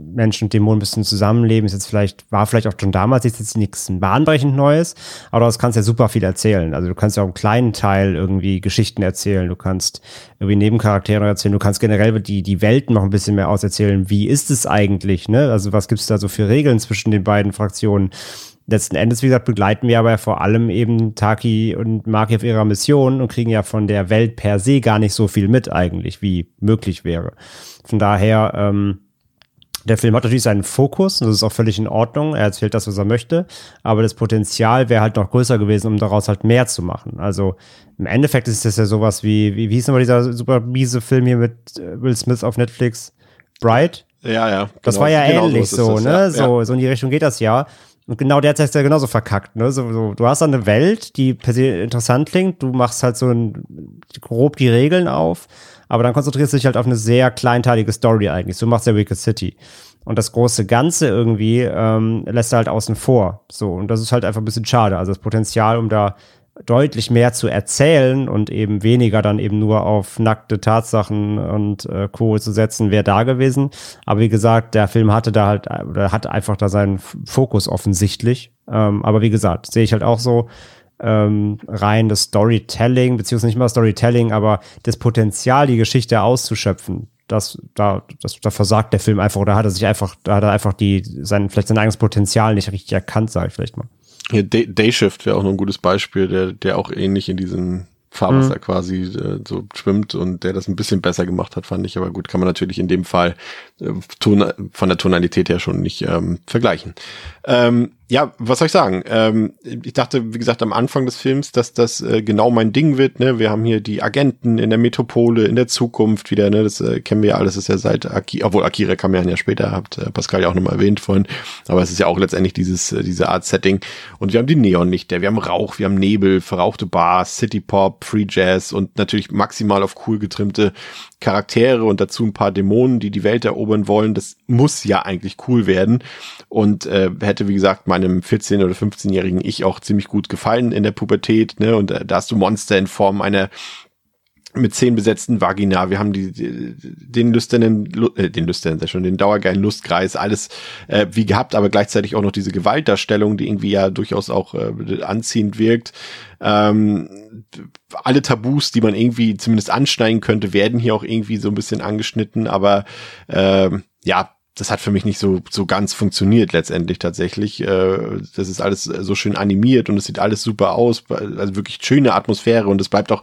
Menschen und Dämonen müssen zusammenleben. Ist jetzt vielleicht, war vielleicht auch schon damals ist jetzt nichts bahnbrechend Neues, aber das kannst ja super viel erzählen. Also du kannst ja auch einen kleinen Teil irgendwie Geschichten erzählen. Du kannst irgendwie Nebencharaktere erzählen. Du kannst generell die, die Welten noch ein bisschen mehr auserzählen. Wie ist es eigentlich, ne? Also was gibt's da so für Regeln zwischen den beiden Fraktionen? Letzten Endes, wie gesagt, begleiten wir aber vor allem eben Taki und Maki auf ihrer Mission und kriegen ja von der Welt per se gar nicht so viel mit eigentlich, wie möglich wäre. Von daher, ähm, Der Film hat natürlich seinen Fokus und das ist auch völlig in Ordnung. Er erzählt das, was er möchte, aber das Potenzial wäre halt noch größer gewesen, um daraus halt mehr zu machen. Also im Endeffekt ist das ja sowas wie, wie, wie hieß nochmal dieser super miese Film hier mit äh, Will Smith auf Netflix? Bright? Ja, ja. Das genau. war ja Genau ähnlich ist so, das, ne? ja, so, so in die Richtung geht das ja. Und genau der hat es ja genauso verkackt, ne? So, so, du hast dann eine Welt, die per se interessant klingt, du machst halt so ein, grob die Regeln auf, aber dann konzentrierst du dich halt auf eine sehr kleinteilige Story eigentlich. So machst du ja Wicked City. Und das große Ganze irgendwie ähm, lässt er halt außen vor. So, und das ist halt einfach ein bisschen schade. Also das Potenzial, um da deutlich mehr zu erzählen und eben weniger dann eben nur auf nackte Tatsachen und äh, Co. zu setzen, wäre da gewesen. Aber wie gesagt, der Film hatte da halt, oder hatte einfach da seinen Fokus offensichtlich. Ähm, aber wie gesagt, sehe ich halt auch so, ähm, rein das Storytelling, beziehungsweise nicht mal Storytelling, aber das Potenzial, die Geschichte auszuschöpfen, das, da, das, da versagt der Film einfach, oder hat er sich einfach, da hat er einfach die, sein, vielleicht sein eigenes Potenzial nicht richtig erkannt, sage ich vielleicht mal. Hier, Day, Day Shift wäre auch noch ein gutes Beispiel, der, der auch ähnlich in diesem Fahrwasser quasi äh, so schwimmt und der das ein bisschen besser gemacht hat, fand ich. Aber gut, kann man natürlich in dem Fall äh, ton, von der Tonalität her schon nicht ähm, vergleichen. Ähm, ja, was soll ich sagen? Ähm, ich dachte, wie gesagt, am Anfang des Films, dass das äh, genau mein Ding wird. Ne? Wir haben hier die Agenten in der Metropole, in der Zukunft wieder. Ne? Das äh, kennen wir ja alles. Das ist ja seit Akira, obwohl Akira kam ja ein Jahr später, habt äh, Pascal ja auch nochmal erwähnt vorhin. Aber es ist ja auch letztendlich dieses äh, diese Art Setting. Und wir haben die Neonlichter, wir haben Rauch, wir haben Nebel, verrauchte Bars, City Pop, Free Jazz und natürlich maximal auf cool getrimmte Charaktere und dazu ein paar Dämonen, die die Welt erobern wollen. Das muss ja eigentlich cool werden und äh, hätte, wie gesagt, meinem 14- oder 15-jährigen Ich auch ziemlich gut gefallen in der Pubertät. Ne? Und äh, da hast du Monster in Form einer mit zehn besetzten Vagina, wir haben die, die den lüsternen, äh, den lüsternen, sehr schon, den dauergeilen Lustkreis, alles äh, wie gehabt, aber gleichzeitig auch noch diese Gewaltdarstellung, die irgendwie ja durchaus auch äh, anziehend wirkt. Ähm, alle Tabus, die man irgendwie zumindest anschneiden könnte, werden hier auch irgendwie so ein bisschen angeschnitten, aber ähm, ja, das hat für mich nicht so so ganz funktioniert letztendlich tatsächlich. Äh, das ist alles so schön animiert und es sieht alles super aus, also wirklich schöne Atmosphäre und es bleibt auch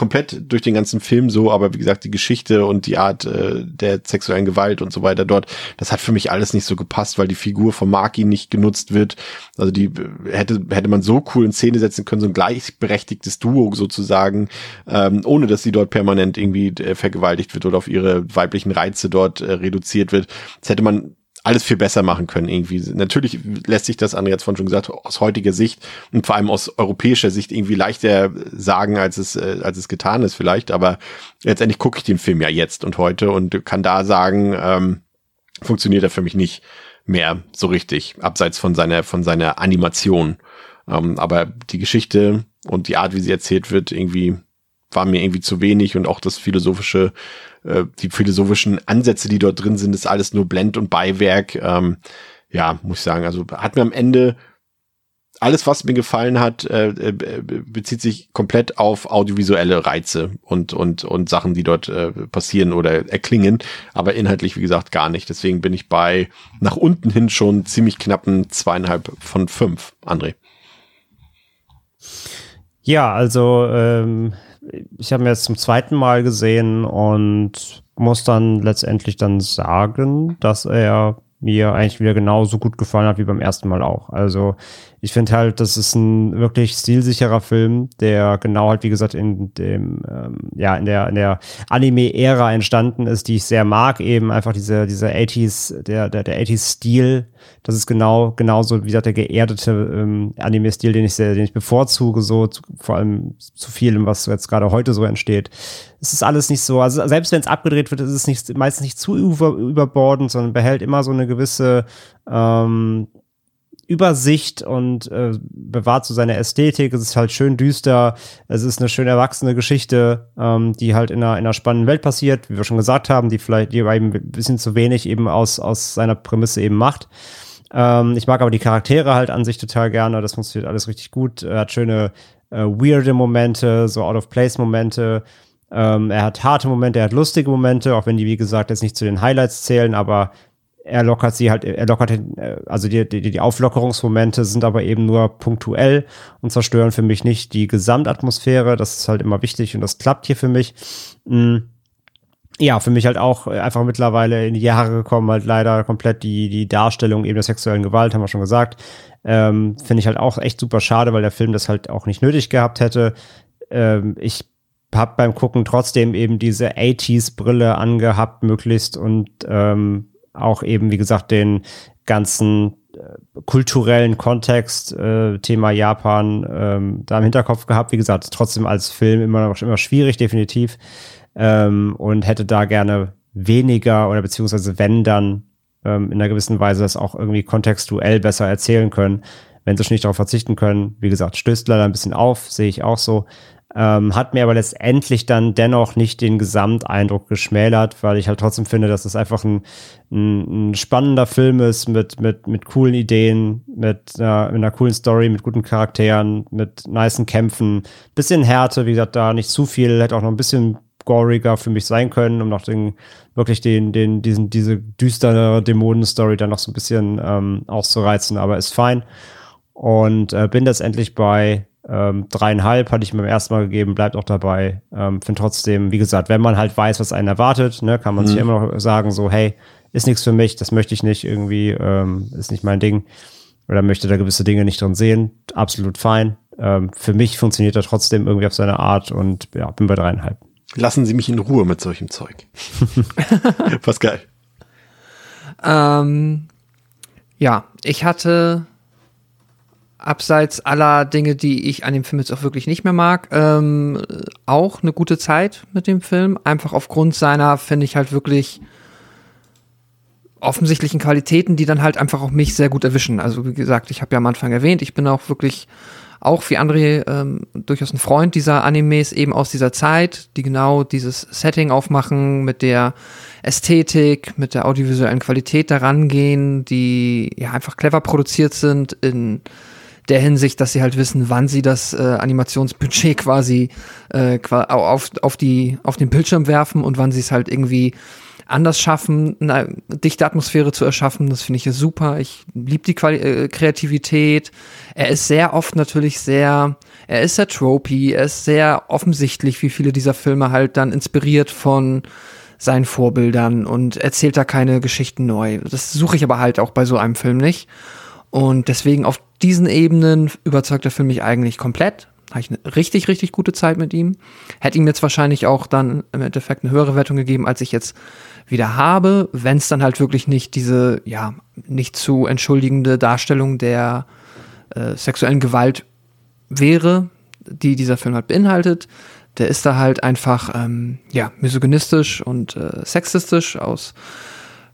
komplett durch den ganzen Film so, aber wie gesagt, die Geschichte und die Art äh, der sexuellen Gewalt und so weiter dort, das hat für mich alles nicht so gepasst, weil die Figur von Maki nicht genutzt wird. Also die äh, hätte hätte man so cool in Szene setzen können, so ein gleichberechtigtes Duo sozusagen, ähm, ohne dass sie dort permanent irgendwie äh, vergewaltigt wird oder auf ihre weiblichen Reize dort äh, reduziert wird. Das hätte man alles viel besser machen können irgendwie. Natürlich lässt sich das, André hat von schon gesagt, aus heutiger Sicht und vor allem aus europäischer Sicht irgendwie leichter sagen, als es, äh, als es getan ist vielleicht, aber letztendlich gucke ich den Film ja jetzt und heute und kann da sagen, ähm, funktioniert er für mich nicht mehr so richtig, abseits von seiner, von seiner Animation. Ähm, aber die Geschichte und die Art, wie sie erzählt wird, irgendwie war mir irgendwie zu wenig und auch das philosophische, äh, die philosophischen Ansätze, die dort drin sind, ist alles nur Blend und Beiwerk. Ähm, ja, muss ich sagen, also hat mir am Ende alles, was mir gefallen hat, äh, äh, bezieht sich komplett auf audiovisuelle Reize und und und Sachen, die dort äh, passieren oder erklingen, aber inhaltlich wie gesagt gar nicht. Deswegen bin ich bei nach unten hin schon ziemlich knappen zweieinhalb von fünf. André. Ja, also ähm, ich habe mir jetzt zum zweiten Mal gesehen und muss dann letztendlich dann sagen, dass er mir eigentlich wieder genauso gut gefallen hat wie beim ersten Mal auch. Also ich finde halt, das ist ein wirklich stilsicherer Film, der genau halt, wie gesagt, in dem, ähm, ja, in der, in der Anime-Ära entstanden ist, die ich sehr mag, eben einfach diese, dieser 80s, der, der, der 80s-Stil. Das ist genau, genauso, wie gesagt, der geerdete ähm, Anime-Stil, den ich sehr, den ich bevorzuge, so, zu, vor allem zu vielem, was jetzt gerade heute so entsteht. Es ist alles nicht so, also selbst wenn es abgedreht wird, ist es nicht, meistens nicht zu über, überbordend, sondern behält immer so eine gewisse, ähm, Übersicht und äh, bewahrt so seine Ästhetik. Es ist halt schön düster. Es ist eine schön erwachsene Geschichte, ähm, die halt in einer, in einer spannenden Welt passiert, wie wir schon gesagt haben, die vielleicht die eben ein bisschen zu wenig eben aus, aus seiner Prämisse eben macht. Ähm, ich mag aber die Charaktere halt an sich total gerne. Das funktioniert alles richtig gut. Er hat schöne äh, weirde Momente, so out-of-place-Momente. Ähm, er hat harte Momente, er hat lustige Momente, auch wenn die, wie gesagt, jetzt nicht zu den Highlights zählen, aber er lockert sie halt, er lockert, also die, die, die Auflockerungsmomente sind aber eben nur punktuell und zerstören für mich nicht die Gesamtatmosphäre. Das ist halt immer wichtig und das klappt hier für mich. ja, für mich halt auch einfach mittlerweile in die Jahre gekommen, halt leider komplett die, die Darstellung eben der sexuellen Gewalt, haben wir schon gesagt. Ähm, Finde ich halt auch echt super schade, weil der Film das halt auch nicht nötig gehabt hätte. Ähm, ich habe beim Gucken trotzdem eben diese 80s-Brille angehabt, möglichst und ähm, auch eben, wie gesagt, den ganzen äh, kulturellen Kontext, äh, Thema Japan, ähm, da im Hinterkopf gehabt. Wie gesagt, trotzdem als Film immer noch immer schwierig, definitiv. Ähm, und hätte da gerne weniger oder beziehungsweise wenn dann ähm, in einer gewissen Weise das auch irgendwie kontextuell besser erzählen können. Wenn sie schon nicht darauf verzichten können, wie gesagt, stößt leider ein bisschen auf, sehe ich auch so. Ähm, hat mir aber letztendlich dann dennoch nicht den Gesamteindruck geschmälert, weil ich halt trotzdem finde, dass es einfach ein, ein, ein spannender Film ist mit, mit, mit coolen Ideen, mit einer, mit einer coolen Story, mit guten Charakteren, mit nicen Kämpfen. Bisschen Härte, wie gesagt, da nicht zu viel, hätte auch noch ein bisschen goriger für mich sein können, um noch den, wirklich den, den, diesen, diese düstere Dämonen-Story dann noch so ein bisschen ähm, auszureizen, aber ist fein. Und äh, bin letztendlich bei ähm, dreieinhalb hatte ich mir beim ersten Mal gegeben, bleibt auch dabei. Ähm, Finde trotzdem, wie gesagt, wenn man halt weiß, was einen erwartet, ne, kann man mhm. sich immer noch sagen, so, hey, ist nichts für mich, das möchte ich nicht irgendwie, ähm, ist nicht mein Ding. Oder möchte da gewisse Dinge nicht drin sehen. Absolut fein. Ähm, für mich funktioniert er trotzdem irgendwie auf seine Art und ja, bin bei dreieinhalb. Lassen Sie mich in Ruhe mit solchem Zeug. <laughs> Pascal. Ähm, ja, ich hatte abseits aller Dinge, die ich an dem Film jetzt auch wirklich nicht mehr mag, ähm, auch eine gute Zeit mit dem Film. Einfach aufgrund seiner, finde ich halt wirklich offensichtlichen Qualitäten, die dann halt einfach auch mich sehr gut erwischen. Also wie gesagt, ich habe ja am Anfang erwähnt, ich bin auch wirklich auch wie André ähm, durchaus ein Freund dieser Animes eben aus dieser Zeit, die genau dieses Setting aufmachen, mit der Ästhetik, mit der audiovisuellen Qualität daran gehen, die ja einfach clever produziert sind in der Hinsicht, dass sie halt wissen, wann sie das äh, Animationsbudget <laughs> quasi äh, auf, auf, die, auf den Bildschirm werfen und wann sie es halt irgendwie anders schaffen, eine dichte Atmosphäre zu erschaffen. Das finde ich super. Ich liebe die Quali äh, Kreativität. Er ist sehr oft natürlich sehr, er ist sehr tropey, er ist sehr offensichtlich, wie viele dieser Filme halt dann inspiriert von seinen Vorbildern und erzählt da keine Geschichten neu. Das suche ich aber halt auch bei so einem Film nicht. Und deswegen auf diesen Ebenen überzeugt der Film mich eigentlich komplett. Habe ich eine richtig, richtig gute Zeit mit ihm. Hätte ihm jetzt wahrscheinlich auch dann im Endeffekt eine höhere Wertung gegeben, als ich jetzt wieder habe, wenn es dann halt wirklich nicht diese, ja, nicht zu entschuldigende Darstellung der äh, sexuellen Gewalt wäre, die dieser Film halt beinhaltet. Der ist da halt einfach, ähm, ja, misogynistisch und äh, sexistisch aus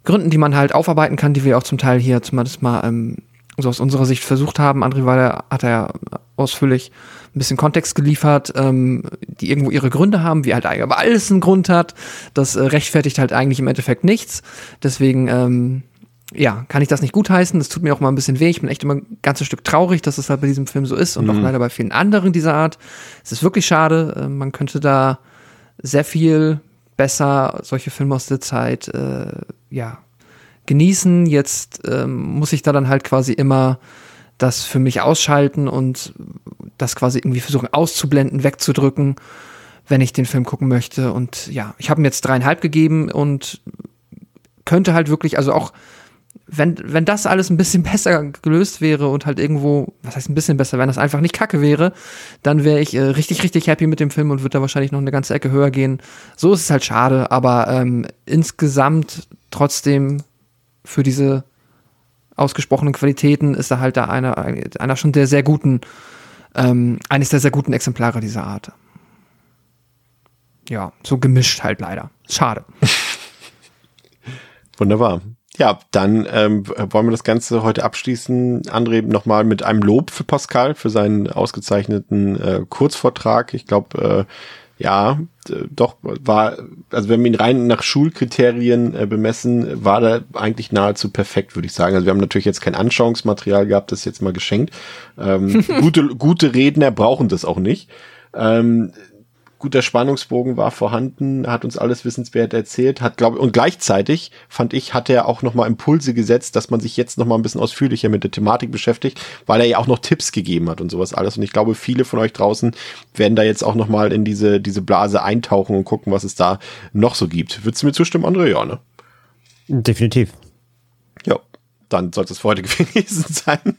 Gründen, die man halt aufarbeiten kann, die wir auch zum Teil hier zumindest mal ähm, so aus unserer Sicht versucht haben. André Weiler hat ja ausführlich ein bisschen Kontext geliefert, ähm, die irgendwo ihre Gründe haben, wie halt aber alles einen Grund hat. Das äh, rechtfertigt halt eigentlich im Endeffekt nichts. Deswegen, ähm, ja, kann ich das nicht gutheißen. Das tut mir auch mal ein bisschen weh. Ich bin echt immer ein ganzes Stück traurig, dass es halt bei diesem Film so ist und mhm. auch leider bei vielen anderen dieser Art. Es ist wirklich schade. Äh, man könnte da sehr viel besser solche Filme aus der Zeit, äh, ja, genießen. Jetzt ähm, muss ich da dann halt quasi immer das für mich ausschalten und das quasi irgendwie versuchen auszublenden, wegzudrücken, wenn ich den Film gucken möchte. Und ja, ich habe ihm jetzt dreieinhalb gegeben und könnte halt wirklich, also auch wenn, wenn das alles ein bisschen <laughs> besser gelöst wäre und halt irgendwo, was heißt ein bisschen besser, wenn das einfach nicht kacke wäre, dann wäre ich äh, richtig, richtig happy mit dem Film und würde da wahrscheinlich noch eine ganze Ecke höher gehen. So ist es halt schade, aber ähm, insgesamt trotzdem für diese ausgesprochenen Qualitäten ist da halt da einer, einer schon der sehr guten, ähm, eines der sehr guten Exemplare dieser Art. Ja, so gemischt halt leider. Schade. <laughs> Wunderbar. Ja, dann ähm, wollen wir das Ganze heute abschließen. André, nochmal mit einem Lob für Pascal, für seinen ausgezeichneten äh, Kurzvortrag. Ich glaube, äh, ja, doch war, also wenn wir ihn rein nach Schulkriterien äh, bemessen, war der eigentlich nahezu perfekt, würde ich sagen. Also wir haben natürlich jetzt kein Anschauungsmaterial gehabt, das jetzt mal geschenkt. Ähm, <laughs> gute, gute Redner brauchen das auch nicht. Ähm, guter Spannungsbogen war vorhanden, hat uns alles wissenswert erzählt, hat glaube und gleichzeitig fand ich, hat er auch nochmal Impulse gesetzt, dass man sich jetzt nochmal ein bisschen ausführlicher mit der Thematik beschäftigt, weil er ja auch noch Tipps gegeben hat und sowas alles. Und ich glaube, viele von euch draußen werden da jetzt auch nochmal in diese, diese Blase eintauchen und gucken, was es da noch so gibt. Würdest du mir zustimmen, André? Ja, ne? Definitiv. Ja, dann sollte es für heute gewesen <laughs> sein.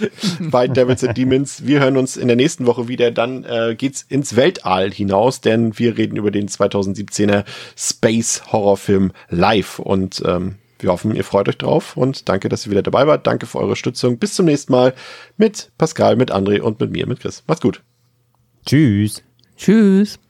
<laughs> bei Devils and Demons. Wir hören uns in der nächsten Woche wieder. Dann äh, geht's ins Weltall hinaus, denn wir reden über den 2017er Space Horrorfilm Live und ähm, wir hoffen, ihr freut euch drauf und danke, dass ihr wieder dabei wart. Danke für eure Stützung. Bis zum nächsten Mal mit Pascal, mit André und mit mir, mit Chris. Macht's gut. Tschüss. Tschüss.